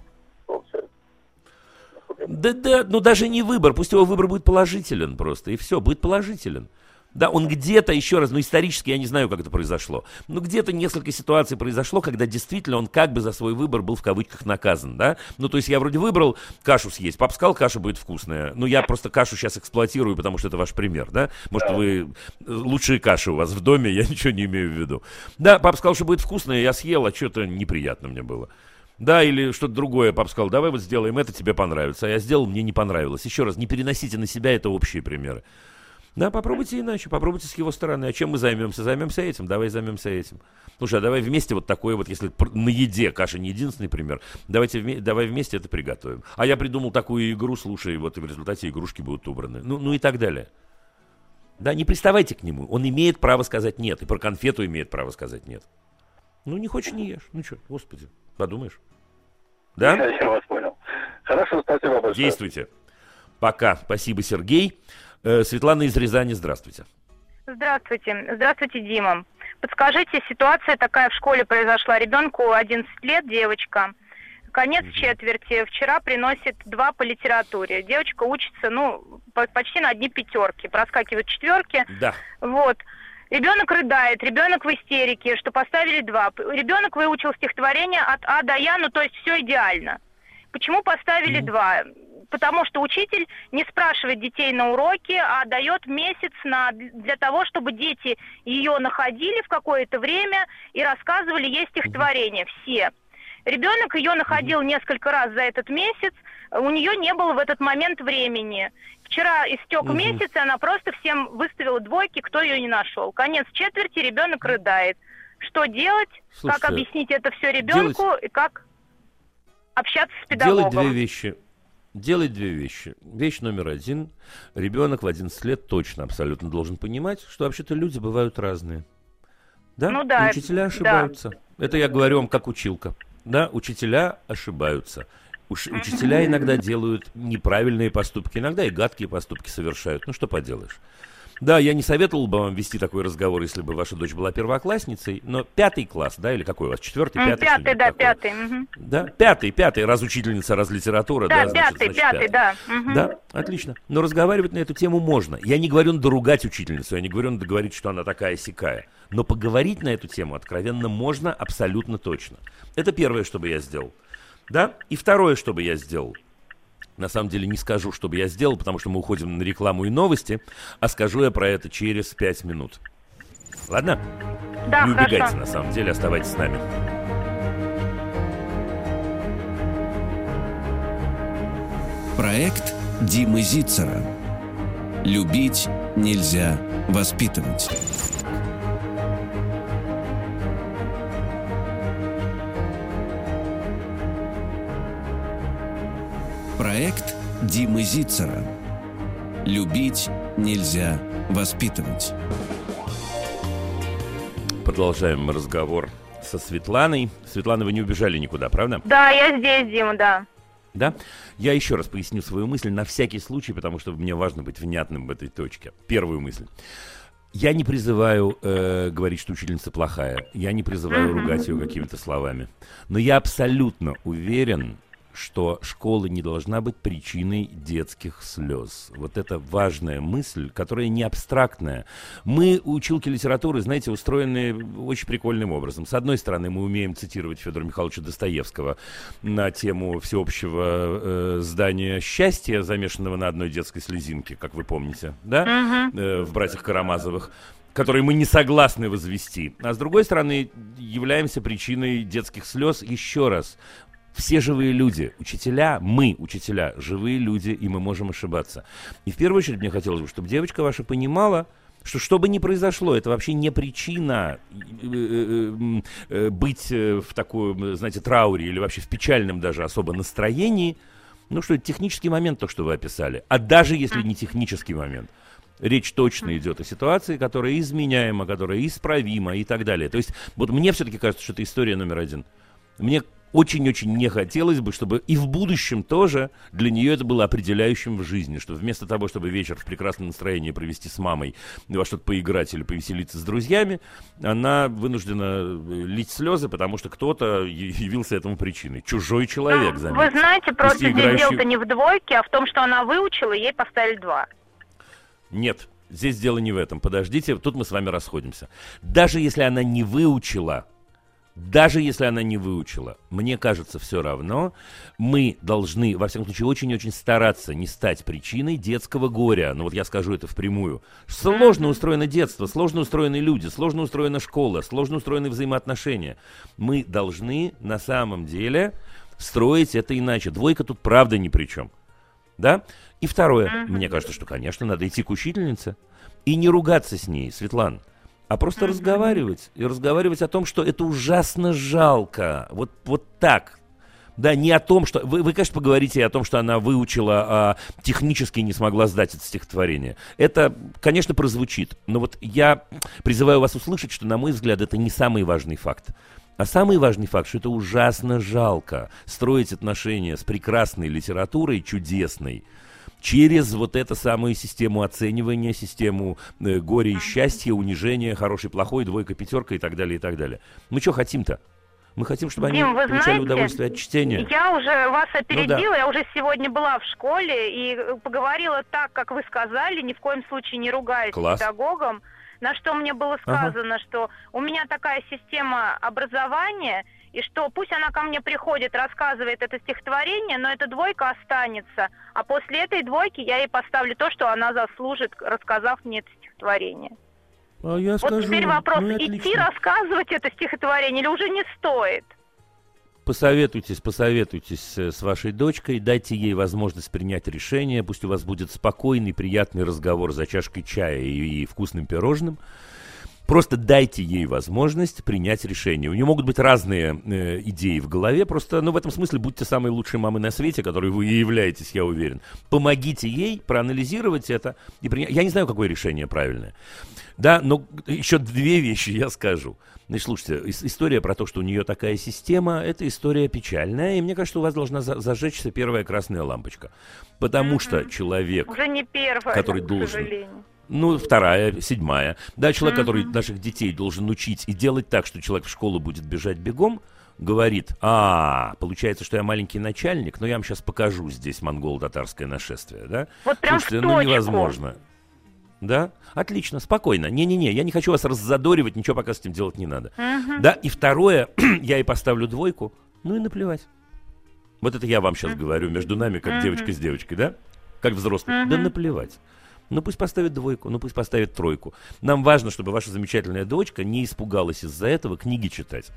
Получается. Да, да, ну даже не выбор, пусть его выбор будет положителен просто, и все, будет положителен. Да, он где-то, еще раз, ну исторически я не знаю, как это произошло, но где-то несколько ситуаций произошло, когда действительно он как бы за свой выбор был в кавычках наказан, да? Ну то есть я вроде выбрал кашу съесть, пап сказал, каша будет вкусная, ну я просто кашу сейчас эксплуатирую, потому что это ваш пример, да? Может вы лучшие каши у вас в доме, я ничего не имею в виду. Да, пап сказал, что будет вкусная, я съел, а что-то неприятно мне было. Да, или что-то другое. Пап сказал, давай вот сделаем это, тебе понравится. А я сделал, мне не понравилось. Еще раз, не переносите на себя это общие примеры. Да, попробуйте иначе, попробуйте с его стороны. А чем мы займемся? Займемся этим, давай займемся этим. Слушай, а давай вместе вот такое вот, если на еде каша не единственный пример, давайте вме- давай вместе это приготовим. А я придумал такую игру, слушай, вот и в результате игрушки будут убраны. Ну, ну и так далее. Да, не приставайте к нему. Он имеет право сказать нет. И про конфету имеет право сказать нет. Ну, не хочешь, не ешь. Ну что, господи, подумаешь. Да? Я вас понял. Хорошо, спасибо большое. Действуйте. Пока. Спасибо, Сергей. Э, Светлана из Рязани, здравствуйте. Здравствуйте. Здравствуйте, Дима. Подскажите, ситуация такая в школе произошла. Ребенку 11 лет, девочка. Конец четверти. Вчера приносит два по литературе. Девочка учится, ну, по- почти на одни пятерки. Проскакивают четверки. Да. Вот. Ребенок рыдает, ребенок в истерике, что поставили два. Ребенок выучил стихотворение от А до Я, ну то есть все идеально. Почему поставили два? Потому что учитель не спрашивает детей на уроке, а дает месяц на, для того, чтобы дети ее находили в какое-то время и рассказывали ей стихотворение. Все. Ребенок ее находил несколько раз за этот месяц, у нее не было в этот момент времени. Вчера истек Мгм. месяц, и она просто всем выставила двойки, кто ее не нашел. Конец четверти, ребенок рыдает. Что делать? Слушайте, как объяснить это все ребенку и как общаться с педагогом? Делать две вещи. Делать две вещи. Вещь номер один. Ребенок в 11 лет точно абсолютно должен понимать, что вообще-то люди бывают разные. Да? Ну да, И учителя да. ошибаются. Это я говорю вам как училка. Да, учителя ошибаются. Уж- учителя иногда делают неправильные поступки, иногда и гадкие поступки совершают. Ну что поделаешь. Да, я не советовал бы вам вести такой разговор, если бы ваша дочь была первоклассницей, но пятый класс, да, или какой у вас, четвертый, пятый? Пятый, да, такое? пятый. мгм. Да, пятый, пятый, раз учительница, раз литература, да, Да, значит, пятый, значит, пятый, да. мгм. Да, отлично. Но разговаривать на эту тему можно. Я не говорю надо ругать учительницу, я не говорю надо говорить, что она такая сякая. Но поговорить на эту тему откровенно можно абсолютно точно. Это первое, что бы я сделал. Да? И второе, что бы я сделал. На самом деле не скажу, что бы я сделал, потому что мы уходим на рекламу и новости, а скажу я про это через пять минут. Ладно? Да, не убегайте, хорошо. на самом деле, оставайтесь с нами. Проект Димы Зицера. Любить нельзя воспитывать. Проект Димы Зицера. Любить нельзя воспитывать. Продолжаем разговор со Светланой. Светлана, вы не убежали никуда, правда? Да, я здесь, Дима, да. Да? Я еще раз поясню свою мысль на всякий случай, потому что мне важно быть внятным в этой точке. Первую мысль. Я не призываю э, говорить, что учительница плохая. Я не призываю ругать ее какими-то словами. Но я абсолютно уверен, что школа не должна быть причиной детских слез. Вот это важная мысль, которая не абстрактная. Мы, училки литературы, знаете, устроены очень прикольным образом. С одной стороны, мы умеем цитировать Федора Михайловича Достоевского на тему всеобщего э, здания счастья, замешанного на одной детской слезинке, как вы помните, да. Э, в «Братьях Карамазовых», которые мы не согласны возвести. А с другой стороны, являемся причиной детских слез еще раз. Все живые люди, учителя, мы, учителя, живые люди, и мы можем ошибаться. И в первую очередь мне хотелось бы, чтобы девочка ваша понимала, что что бы ни произошло, это вообще не причина э, э, э, быть в таком, э, знаете, трауре или вообще в печальном даже особо настроении. Ну, что это технический момент, то, что вы описали. А даже если не технический момент, речь точно идет о ситуации, которая изменяема, которая исправима и так далее. То есть, вот мне все-таки кажется, что это история номер один. Мне очень-очень не хотелось бы, чтобы и в будущем тоже для нее это было определяющим в жизни, что вместо того, чтобы вечер в прекрасном настроении провести с мамой, во что-то поиграть или повеселиться с друзьями, она вынуждена э, лить слезы, потому что кто-то явился этому причиной. Чужой человек, Ну, заметьте. Вы знаете, просто здесь играющий- дело-то не в двойке, а в том, что она выучила, ей поставили два. Нет, здесь дело не в этом. Подождите, тут мы с вами расходимся. Даже если она не выучила, даже если она не выучила, мне кажется, все равно, мы должны, во всяком случае, очень-очень стараться не стать причиной детского горя. Ну вот я скажу это впрямую. Сложно устроено детство, сложно устроены люди, сложно устроена школа, сложно устроены взаимоотношения. Мы должны на самом деле строить это иначе. Двойка тут правда ни при чем. Да? И второе, мне кажется, что, конечно, надо идти к учительнице и не ругаться с ней, Светлан, а просто разговаривать. И разговаривать о том, что это ужасно жалко. Вот, вот так. Да, не о том, что... Вы, вы, конечно, поговорите о том, что она выучила, а технически не смогла сдать это стихотворение. Это, конечно, прозвучит. Но вот я призываю вас услышать, что, на мой взгляд, это не самый важный факт. А самый важный факт, что это ужасно жалко строить отношения с прекрасной литературой, чудесной, через вот эту самую систему оценивания, систему э, горя и счастья, унижения, хороший, плохой, двойка, пятерка и так далее, и так далее. Мы что хотим-то? Мы хотим, чтобы они Дим, вы получали знаете, удовольствие от чтения. Я уже вас Ну опередила, я уже сегодня была в школе и э, поговорила так, как вы сказали, ни в коем случае не ругаясь Класс. педагогом. На что мне было Ага. сказано, что у меня такая система образования, и что пусть она ко мне приходит, рассказывает это стихотворение, но эта двойка останется. А после этой двойки я ей поставлю то, что она заслужит, рассказав мне это стихотворение. А я Вот скажу, теперь вопрос, ну идти рассказывать это стихотворение или уже не стоит? Посоветуйтесь, посоветуйтесь с вашей дочкой, дайте ей возможность принять решение, пусть у вас будет спокойный, приятный разговор за чашкой чая и, и вкусным пирожным. Просто дайте ей возможность принять решение. У нее могут быть разные э, идеи в голове, просто, ну, в этом смысле будьте самой лучшей мамой на свете, которой вы и являетесь, я уверен. Помогите ей проанализировать это и принять. Я не знаю, какое решение правильное. Да, но еще две вещи я скажу. Значит, слушайте, ис- история про то, что у нее такая система, это история печальная, и мне кажется, у вас должна за- зажечься первая красная лампочка. Потому что человек, Уже не первая, который к должен сожалению. Ну, вторая, седьмая. Да, человек, Мгм. который наших детей должен учить и делать так, что человек в школу будет бежать бегом, говорит, а, получается, что я маленький начальник, но я вам сейчас покажу здесь монголо-татарское нашествие, да? Вот прям Слушайте, ну невозможно. Да? Отлично, спокойно. Не-не-не, я не хочу вас раззадоривать, ничего пока с этим делать не надо. Мгм. Да, и второе, <clears throat> я ей поставлю двойку, ну и наплевать. Вот это я вам сейчас говорю между нами, как Мгм. девочка с девочкой, да? Как взрослый. Да Мгм. наплевать. Ну пусть поставит двойку, ну пусть поставит тройку. Нам важно, чтобы ваша замечательная дочка не испугалась из-за этого книги читать.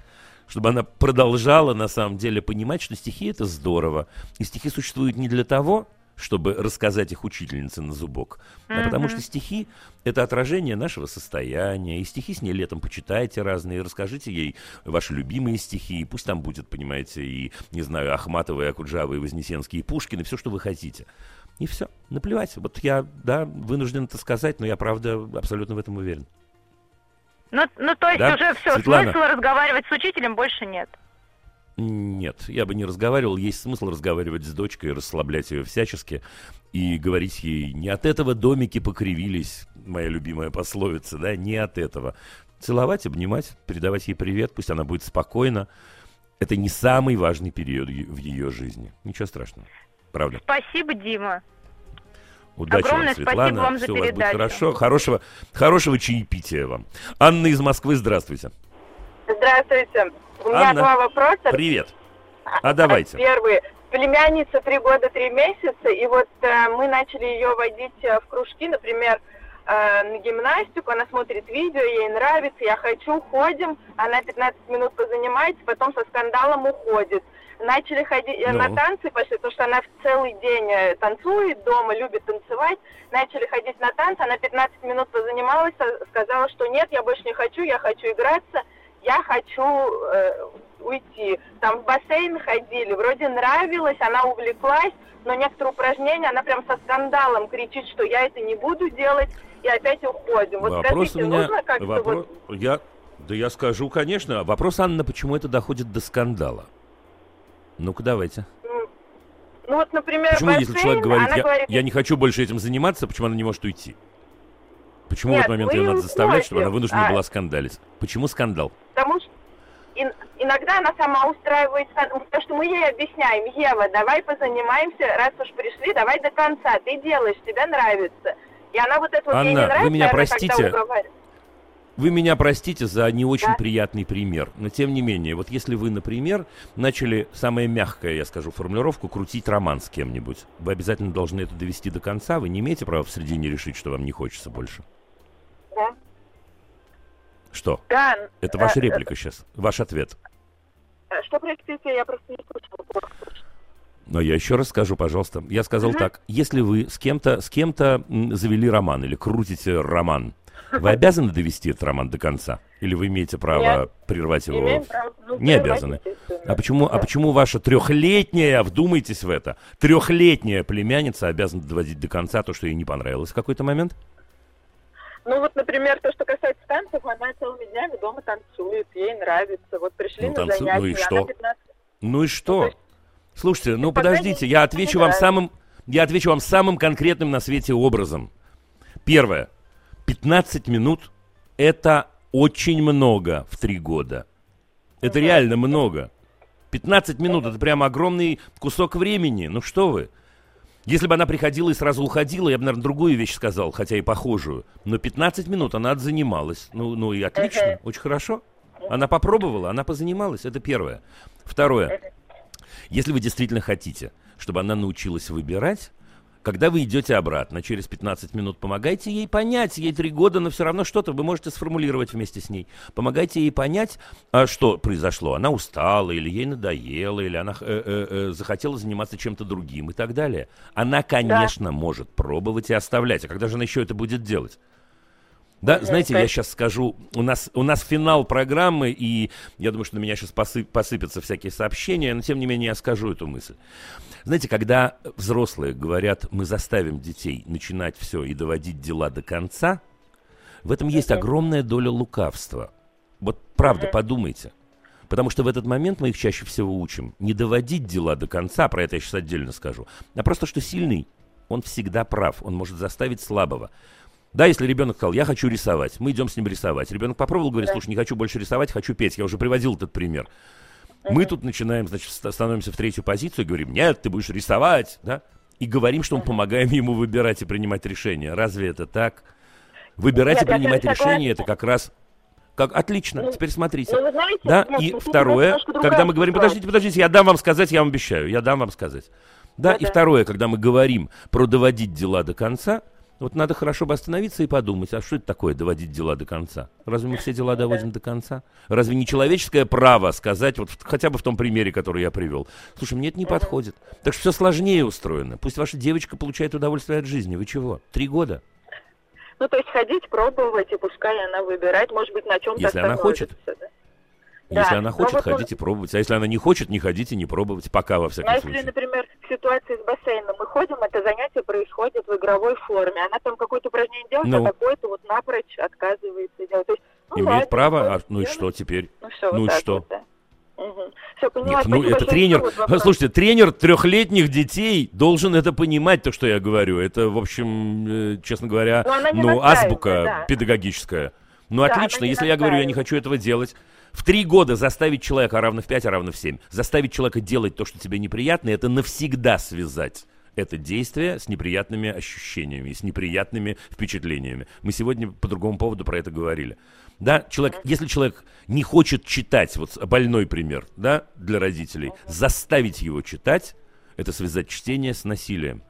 Чтобы она продолжала на самом деле понимать, что стихи это здорово. И стихи существуют не для того, чтобы рассказать их учительнице на зубок, а потому что стихи это отражение нашего состояния. И стихи с ней летом почитайте разные, расскажите ей ваши любимые стихи. И пусть там будет, понимаете, и, не знаю, Ахматова, и Акуджава, и Вознесенский, и Пушкин, и все, что вы хотите. И все, наплевать. Вот я, да, вынужден это сказать, но я, правда, абсолютно в этом уверен. Ну, ну, то есть Да, уже все, Светлана? смысла разговаривать с учителем больше нет. Нет, я бы не разговаривал. Есть смысл разговаривать с дочкой, расслаблять ее всячески и говорить ей, не от этого домики покривились, моя любимая пословица, да, не от этого. Целовать, обнимать, передавать ей привет, пусть она будет спокойна. Это не самый важный период в ее жизни. Ничего страшного. Правда. Спасибо, Дима. Удачи Огромное вам, спасибо Светлана. вам за Все у вас будет хорошо. Хорошего, хорошего чаепития вам. Анна из Москвы, здравствуйте. Здравствуйте. У меня Анна, два вопроса. Привет. А давайте. Первый. Племянница три года три месяца, и вот э, мы начали ее водить э, в кружки, например, э, на гимнастику, она смотрит видео, ей нравится, я хочу, ходим, она 15 минут позанимается, потом со скандалом уходит. Начали ходить э, на Ну. танцы, пошли, потому что она в целый день э, танцует дома, любит танцевать. Начали ходить на танцы, она 15 минут позанималась, со- сказала, что нет, я больше не хочу, я хочу играться, я хочу э, уйти. Там в бассейн ходили, вроде нравилось, она увлеклась, но некоторые упражнения, она прям со скандалом кричит, что я это не буду делать, и опять уходим. Вот Вопрос скажите, у меня... нужно как-то вопрос- вот... Я... Да я скажу, конечно. Вопрос, Анна, почему это доходит до скандала? Ну-ка, давайте. Ну вот, например, Почему, если бассейн, человек говорит, я, говорит, я не хочу больше этим заниматься, почему она не может уйти? Почему Нет, в этот момент ее надо заставлять, чтобы она вынуждена А- была скандалить? Почему скандал? Потому что ин- иногда она сама устраивает, ска- потому что мы ей объясняем, Ева, давай позанимаемся, раз уж пришли, давай до конца, ты делаешь, тебе нравится. И она вот это вот ей не Анна, вы нравится, меня простите. Вы меня простите за не очень приятный пример, но тем не менее, вот если вы, например, начали, самое мягкое, я скажу, формулировку, крутить роман с кем-нибудь, вы обязательно должны это довести до конца, вы не имеете права в середине решить, что вам не хочется больше. Да. Что? Да. Это ваша э, реплика сейчас, ваш ответ. э, Что, простите, я просто не слышала. Но я еще раз скажу, пожалуйста. Я сказал так, если вы с кем-то с кем-то завели роман или крутите роман, вы обязаны довести этот роман до конца? Или вы имеете право Нет. прервать его? Имеем право, ну, Не обязаны. А почему, а почему ваша трехлетняя, вдумайтесь в это, трехлетняя племянница обязана доводить до конца то, что ей не понравилось в какой-то момент? Ну вот, например, то, что касается танцев, она целыми днями дома танцует, ей нравится. Вот пришли Ну, на танцует, занятия, ну и что? 15 Ну и что? Слушайте, ну подождите, я отвечу вам самым, я отвечу вам самым конкретным на свете образом. Первое. 15 минут – это очень много в три года. Это реально много. 15 минут – это прям огромный кусок времени. Ну что вы? Если бы она приходила и сразу уходила, я бы, наверное, другую вещь сказал, хотя и похожую. Но 15 минут она отзанималась. Ну, ну и отлично, очень хорошо. Она попробовала, она позанималась. Это первое. Второе. Если вы действительно хотите, чтобы она научилась выбирать, когда вы идете обратно, через 15 минут, помогайте ей понять, ей три года, но все равно что-то вы можете сформулировать вместе с ней. Помогайте ей понять, а что произошло. Она устала, или ей надоело, или она э, э, э, захотела заниматься чем-то другим и так далее. Она, конечно, может пробовать и оставлять. А когда же она еще это будет делать? Да, знаете, я сейчас скажу, у нас, у нас финал программы, и я думаю, что на меня сейчас посыпятся всякие сообщения, но тем не менее я скажу эту мысль. Знаете, когда взрослые говорят, мы заставим детей начинать все и доводить дела до конца, в этом есть огромная доля лукавства. Вот правда, подумайте. Потому что в этот момент мы их чаще всего учим не доводить дела до конца, про это я сейчас отдельно скажу, а просто, что сильный, он всегда прав, он может заставить слабого. Да, если ребенок сказал, я хочу рисовать, мы идем с ним рисовать. Ребенок попробовал, говорит, слушай, не хочу больше рисовать, хочу петь. Я уже приводил этот пример. Мы тут начинаем, значит, ст- становимся в третью позицию и говорим, нет, ты будешь рисовать, да? И говорим, что мы помогаем ему выбирать и принимать решения. Разве это так? Выбирать Нет, и принимать решения, это как раз... Как, отлично, теперь смотрите. ну, знаете, да, нет, и ну, второе, когда мы говорим, подождите, подождите, я дам вам сказать, я вам обещаю, я дам вам сказать. Да, и второе, когда мы говорим про доводить дела до конца, вот надо хорошо бы остановиться и подумать, а что это такое доводить дела до конца? Разве мы все дела доводим до конца? Разве не человеческое право сказать, вот хотя бы в том примере, который я привел, слушай, мне это не подходит. Так что все сложнее устроено. Пусть ваша девочка получает удовольствие от жизни. Вы чего? Три года? Ну, то есть ходить, пробовать, и пускай она выбирает, может быть, на чем-то Если она хочет. остановится, да. Если она но хочет, вот он- ходите пробовать. А если она не хочет, не ходите, не пробовать. Пока, во Ну, всяком а если, случае. например, в ситуации с бассейном мы ходим, это занятие происходит в игровой форме. Она там какое-то упражнение делает, Ну. а такое-то вот напрочь отказывается делать. То есть, ну, Имеет ладно, право, а, ну и что теперь? Ну, все, Ну вот и что? вот, да. Все. Нет, ну это тренер. Вопрос. Слушайте, тренер трехлетних детей должен это понимать, то, что я говорю. Это, в общем, э, честно говоря, Но ну, настаивает, азбука да. педагогическая. Ну, Да, отлично, если я говорю, я не хочу этого делать. В три года заставить человека, а равно в пять, а равно в семь, заставить человека делать то, что тебе неприятно, это навсегда связать это действие с неприятными ощущениями, с неприятными впечатлениями. Мы сегодня по другому поводу про это говорили. Да, человек, если человек не хочет читать, вот больной пример, да, для родителей, заставить его читать, это связать чтение с насилием.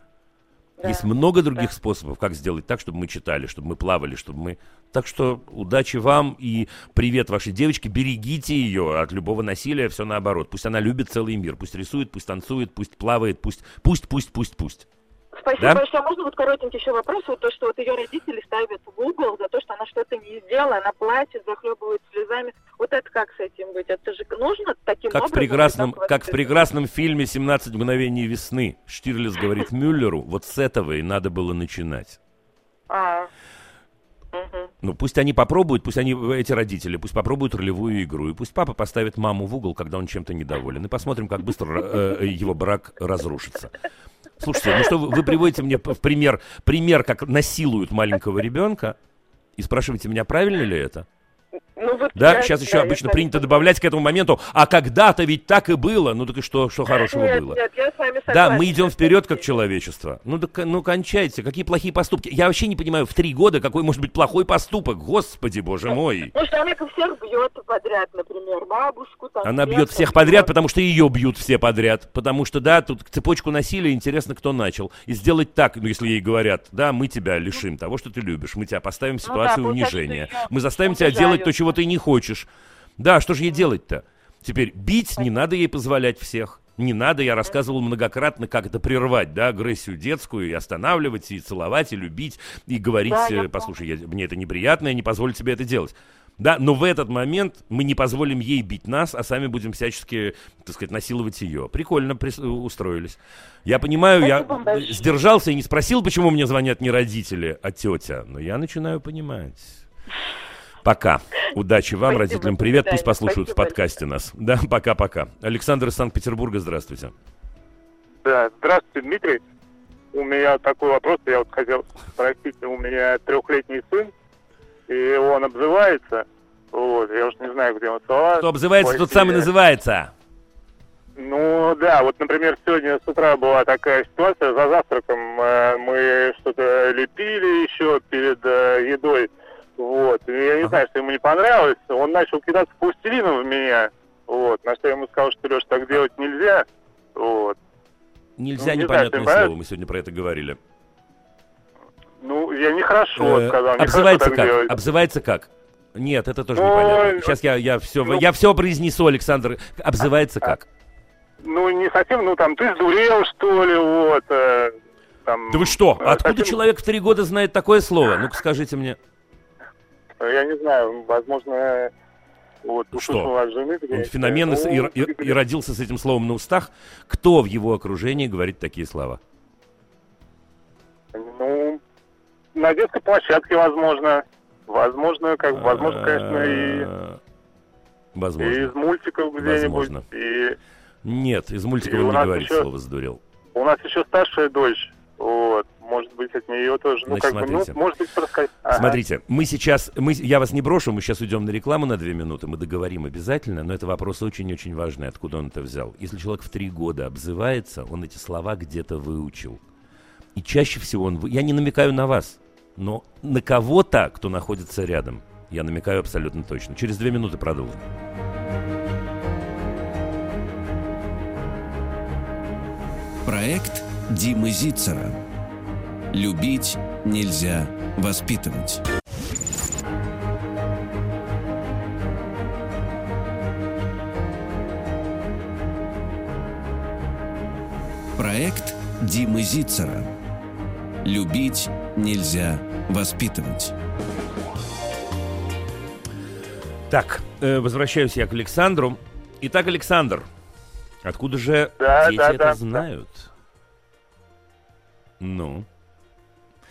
Есть много других способов, как сделать так, чтобы мы читали, чтобы мы плавали, чтобы мы... Так что удачи вам и привет вашей девочке. Берегите ее от любого насилия, все наоборот. Пусть она любит целый мир. Пусть рисует, пусть танцует, пусть плавает, пусть, пусть, пусть, пусть, пусть. Спасибо Да? большое. Можно вот коротенький еще вопрос? Вот то, что вот ее родители ставят в угол за то, что она что-то не сделала, она плачет, захлебывает слезами. Вот это как с этим быть? Это же нужно таким Как в образом? прекрасном, как как в прекрасном фильме «17 мгновений весны» Штирлиц говорит Мюллеру, вот с этого и надо было начинать. А, мгм. Ну, пусть они попробуют, пусть они, эти родители, пусть попробуют ролевую игру, и пусть папа поставит маму в угол, когда он чем-то недоволен, и посмотрим, как быстро э, его брак разрушится. Слушайте, ну что вы, вы приводите мне в пример, пример, как насилуют маленького ребенка, и спрашиваете меня, правильно ли это? Ну, вот Да, я- сейчас еще да, обычно принято согласна. добавлять к этому моменту, а когда-то ведь так и было. Ну так и что, что хорошего нет, было? Нет, я с вами согласна. Да, мы идем вперед как человечество. Ну, так, ну, кончайте. Какие плохие поступки? Я вообще не понимаю, в три года какой может быть плохой поступок. Господи, боже мой. Может, она как всех бьет подряд, например, бабушку там. Она бьет всех подряд, потому что ее бьют все подряд. Потому что, да, тут цепочку насилия, интересно, кто начал. И сделать так, ну, если ей говорят, да, мы тебя лишим того, что ты любишь. Мы тебя поставим в Ну ситуацию да, получается, унижения. Мы заставим тебя делать то, унижают. Чего ты не хочешь. Да, что же ей делать-то? Теперь бить не надо ей позволять всех. Не надо, я рассказывал многократно, как это прервать, да, агрессию детскую, и останавливать, и целовать, и любить, и говорить, Да, я э, послушай, я- мне это неприятно, я не позволю тебе это делать. Да, но в этот момент мы не позволим ей бить нас, а сами будем всячески, так сказать, насиловать ее. Прикольно прис- устроились. Я понимаю, я Спасибо большое. сдержался и не спросил, почему мне звонят не родители, а тетя. Но я начинаю понимать. Пока. Удачи вам, Спасибо, родителям. Привет, пусть послушают в Спасибо. подкасте нас. Да, пока-пока. Александр из Санкт-Петербурга, здравствуйте. Да, здравствуйте, Дмитрий. У меня такой вопрос, я вот хотел спросить, у меня трехлетний сын, и он обзывается, вот, я уж не знаю, где он слова. Кто обзывается, тот самый Ой, называется. Ну да, вот, например, сегодня с утра была такая ситуация, за завтраком э, мы что-то лепили еще перед э, едой, вот, и я не знаю, что ему не понравилось, он начал кидаться пластилином в меня, вот, на что я ему сказал, что, Леш, так делать нельзя, вот. Нельзя Ну, не знаю, непонятное понимаешь? слово, мы сегодня про это говорили. Ну, я нехорошо Э, сказал, нехорошо обзывается как? делать. Обзывается как? Нет, это тоже Ой, непонятно. Сейчас я, я все, ну- я все произнесу, Александр. Обзывается как? Ну, не совсем, ну, там, ты сдурел, что ли, вот, э, там... Да вы что? э, Откуда совсем- человек в три года знает такое слово? Ну-ка скажите мне. Я не знаю, возможно, вот, Что? от жены. Он феномен и, ну, и- и- и родился с этим словом на устах. Кто в его окружении говорит такие слова? Ну, на детской площадке, возможно. Возможно, как, возможно, конечно, и, Э, и Возможно. из мультиков где-нибудь. Возможно. И Нет, из мультика И он не говорит еще- слово «сдурел». у нас еще старшая дочь. Вот, может быть, от нее тоже. Ну, Значит, как бы, смотрите. ну, может быть, рассказать. Ага. Смотрите, мы сейчас, мы, я вас не брошу, мы сейчас уйдем на рекламу на две минуты, мы договорим обязательно, но это вопрос очень-очень важный, откуда он это взял. Если человек в три года обзывается, он эти слова где-то выучил. И чаще всего он... Я не намекаю на вас, но на кого-то, кто находится рядом, я намекаю абсолютно точно. Через две минуты продолжим. Проект Димы Зицера. Любить нельзя воспитывать. Проект Димы Зицера. Любить нельзя воспитывать. Так, э, возвращаюсь я к Александру. Итак, Александр, откуда же Да, дети да, это да. знают? Ну.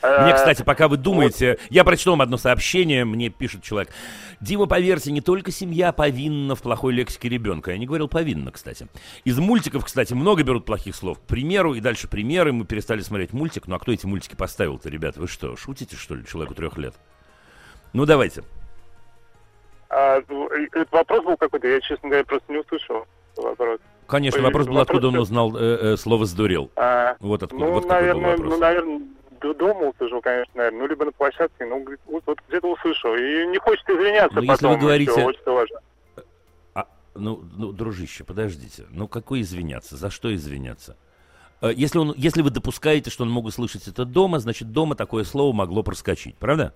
Э, Мне, кстати, пока вы думаете, я прочту вам одно сообщение, мне пишет человек. Дима, поверьте, не только семья повинна в плохой лексике ребенка. Я не говорил повинна, кстати. Из мультиков, кстати, много берут плохих слов. К примеру, и дальше примеры. Мы перестали смотреть мультик. Ну а кто эти мультики поставил-то, ребята? Вы что, шутите, что ли, человеку трех лет? Ну, давайте. а, ну, вопрос был какой-то, я, честно говоря, просто не услышал вопрос. Конечно, вопрос был, вопрос откуда он узнал э, э, слово «сдурел». А, Вот откуда, ну, вот наверное, вопрос. ну, наверное, д- дома услышал, конечно, наверное. Ну, либо на площадке, ну, говорит, вот, вот где-то услышал. И не хочет извиняться Ну, если потом. вы говорите- еще очень важно. А, ну, ну, дружище, подождите. Ну, какой извиняться? За что извиняться? Э, Если, он, если вы допускаете, что он мог услышать это дома, значит, дома такое слово могло проскочить. Правда?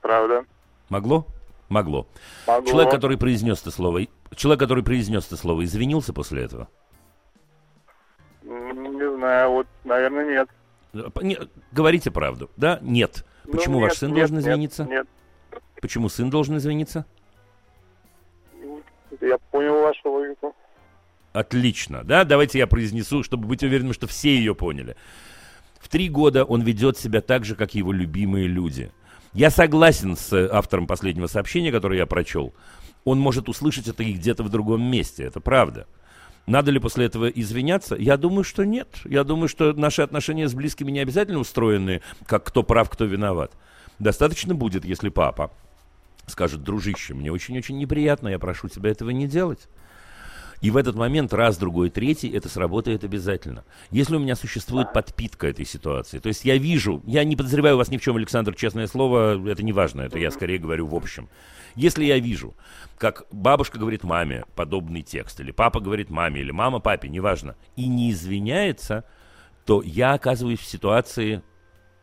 Правда. Могло? Могло. Могло. Человек, который произнес это слово, человек, который произнес это слово, извинился после этого? Не знаю, вот, наверное, нет. Не- говорите правду, да? Нет. Ну, Почему нет, ваш сын нет, должен нет, извиниться? Нет, Почему сын должен извиниться? я понял вашу логику. Отлично, да? Давайте я произнесу, чтобы быть уверенным, что все ее поняли. В три года он ведет себя так же, как его любимые люди. Я согласен с э, автором последнего сообщения, которое я прочел. Он может услышать это и где-то в другом месте, это правда. Надо ли после этого извиняться? Я думаю, что нет. Я думаю, что наши отношения с близкими не обязательно устроены, как кто прав, кто виноват. Достаточно будет, если папа скажет, дружище, мне очень-очень неприятно, я прошу тебя этого не делать. И в этот момент раз, другой, третий, это сработает обязательно. Если у меня существует подпитка этой ситуации, то есть я вижу, я не подозреваю вас ни в чем, Александр, честное слово, это не важно, это я скорее говорю в общем. Если я вижу, как бабушка говорит маме подобный текст, или папа говорит маме, или мама папе, неважно, и не извиняется, то я оказываюсь в ситуации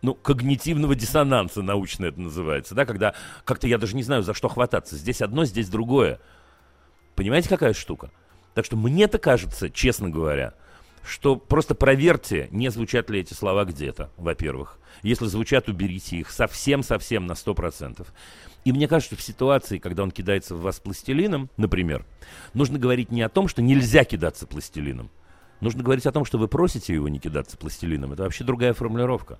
ну, когнитивного диссонанса научно это называется, да, когда как-то я даже не знаю, за что хвататься. Здесь одно, здесь другое. Понимаете, какая штука? Так что мне-то кажется, честно говоря, что просто проверьте, не звучат ли эти слова где-то, во-первых. Если звучат, уберите их совсем-совсем на 100%. И мне кажется, в ситуации, когда он кидается в вас пластилином, например, нужно говорить не о том, что нельзя кидаться пластилином. Нужно говорить о том, что вы просите его не кидаться пластилином. Это вообще другая формулировка.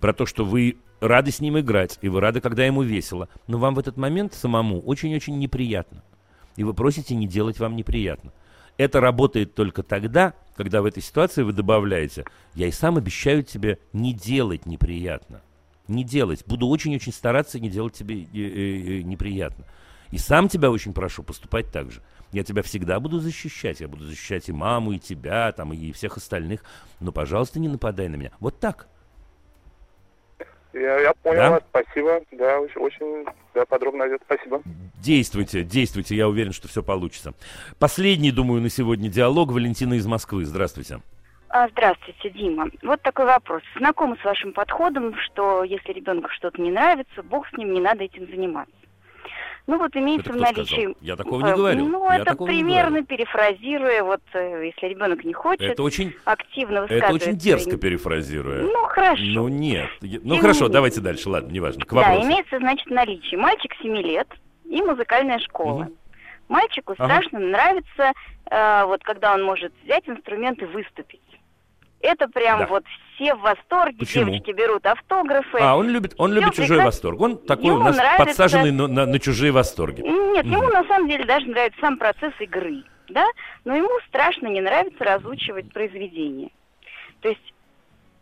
Про то, что вы рады с ним играть, и вы рады, когда ему весело. Но вам в этот момент самому очень-очень неприятно. И вы просите не делать вам неприятно. Это работает только тогда, когда в этой ситуации вы добавляете «я и сам обещаю тебе не делать неприятно» не делать. Буду очень-очень стараться не делать тебе э, э, э, неприятно. И сам тебя очень прошу поступать так же. Я тебя всегда буду защищать. Я буду защищать и маму, и тебя, там, и всех остальных. Но, пожалуйста, не нападай на меня. Вот так. Я, я понял да? вас, спасибо. Да, очень, очень да, подробно ответ. Спасибо. Действуйте, действуйте, я уверен, что все получится. Последний, думаю, на сегодня диалог Валентина из Москвы. Здравствуйте. А, здравствуйте, Дима. Вот такой вопрос. Знакомы с вашим подходом, что если ребенку что-то не нравится, бог с ним, не надо этим заниматься. Ну вот имеется в наличии... Сказал? Я такого не говорю. Ну, Я это примерно перефразируя, вот э, если ребенок не хочет, это очень, активно Это очень дерзко перефразируя. Ну, хорошо. Ну, нет. Ну, Тем хорошо, давайте дальше, ладно, неважно. К вопросу. Да, имеется, значит, наличие. Мальчик 7 лет и музыкальная школа. Угу. Мальчику ага. страшно нравится, э, вот когда он может взять инструмент и выступить. Это прям да. вот все в восторге, Почему? девочки берут автографы. А, он любит, он любит чужой восторг. Он такой ему у нас нравится... подсаженный на, на, на чужие восторги. Нет, угу. ему на самом деле даже нравится сам процесс игры, да, но ему страшно не нравится разучивать произведение. То есть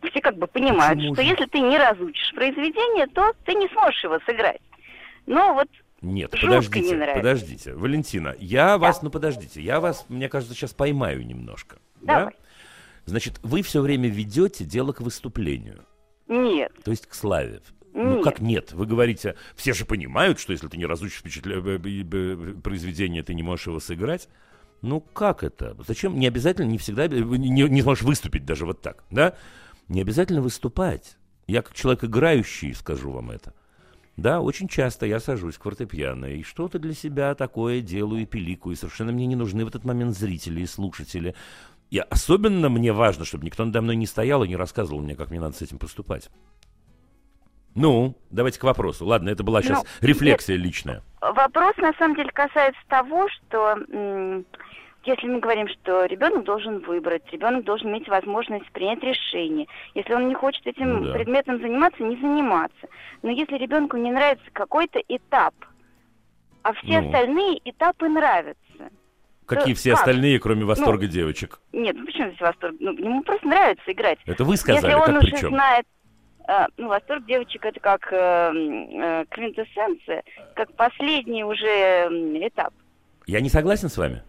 все как бы понимают, Почему что же? если ты не разучишь произведение, то ты не сможешь его сыграть. Но вот нет, подождите, не подождите. Валентина, я да. вас, ну подождите, я вас, мне кажется, сейчас поймаю немножко. Давай. Да? Значит, вы все время ведете дело к выступлению. Нет. То есть к славе. Нет. Ну как нет? Вы говорите, все же понимают, что если ты не разучишь впечатля... произведение, ты не можешь его сыграть. Ну как это? Зачем? Не обязательно, не всегда, не, не сможешь выступить даже вот так, да? Не обязательно выступать. Я как человек играющий скажу вам это. Да, очень часто я сажусь к фортепиано и что-то для себя такое делаю и пиликую, и совершенно мне не нужны в этот момент зрители и слушатели. И особенно мне важно, чтобы никто надо мной не стоял и не рассказывал мне, как мне надо с этим поступать. Ну, давайте к вопросу. Ладно, это была сейчас ну, рефлексия нет, личная. Вопрос на самом деле касается того, что если мы говорим, что ребенок должен выбрать, ребенок должен иметь возможность принять решение. Если он не хочет этим ну, да. предметом заниматься, не заниматься. Но если ребенку не нравится какой-то этап, а все ну. остальные этапы нравятся, Какие все как? остальные, кроме восторга ну, девочек? Нет, ну почему здесь восторг? Ну, ему просто нравится играть. Это вы сказали, Если он как уже причем? знает, э, ну, восторг девочек это как э, э, квинтэссенция, как последний уже этап. Я не согласен с вами.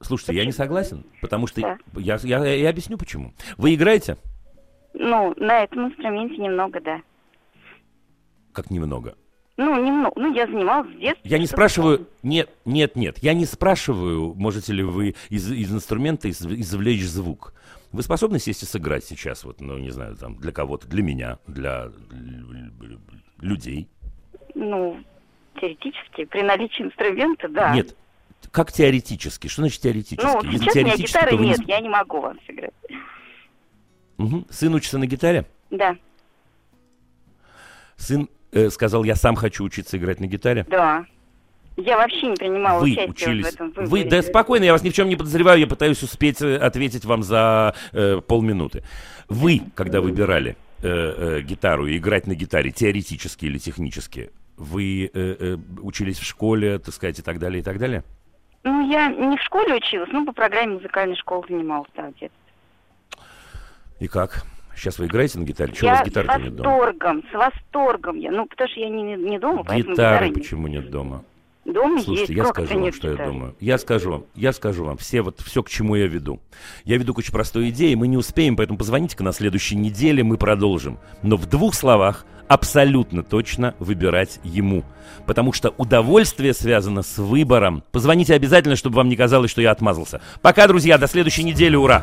Слушайте, почему? я не согласен, потому что да. я, я, я объясню почему. Вы играете? Ну, на этом инструменте немного, да. Как немного? Ну, немного. Ну, я занималась с детства. Я не спрашиваю... Нет, нет, нет. Я не спрашиваю, можете ли вы из, из инструмента из, извлечь звук. Вы способны сесть и сыграть сейчас, вот, ну, не знаю, там, для кого-то, для меня, для людей? Ну, теоретически, при наличии инструмента, да. Нет, как теоретически? Что значит теоретически? Ну, Если сейчас у меня гитары нет, не... я не могу вам сыграть. Угу. Сын учится на гитаре? Да. Сын э, сказал, я сам хочу учиться играть на гитаре? Да. Я вообще не принимала Вы участие учились. в этом выборе. Вы, да спокойно, я вас ни в чем не подозреваю, я пытаюсь успеть э, ответить вам за э, полминуты. Вы, когда выбирали, э, э, гитару и играть на гитаре теоретически или технически, вы э, э, учились в школе, так сказать, и так далее, и так далее? Ну, я не в школе училась, но по программе музыкальной школы занималась, детстве. И как? Сейчас вы играете на гитаре? Чего у вас гитары нет дома? с восторгом, с восторгом я. Ну, потому что я не, не дома, поэтому Гитары почему нет дома? Дома Слушайте, есть, я скажу вам, что я думаю. Я скажу вам, я скажу вам, все вот все, к чему я веду. Я веду к очень простой идее, мы не успеем, поэтому позвоните-ка на следующей неделе, мы продолжим. Но в двух словах абсолютно точно выбирать ему. Потому что удовольствие связано с выбором. Позвоните обязательно, чтобы вам не казалось, что я отмазался. Пока, друзья, до следующей недели, ура!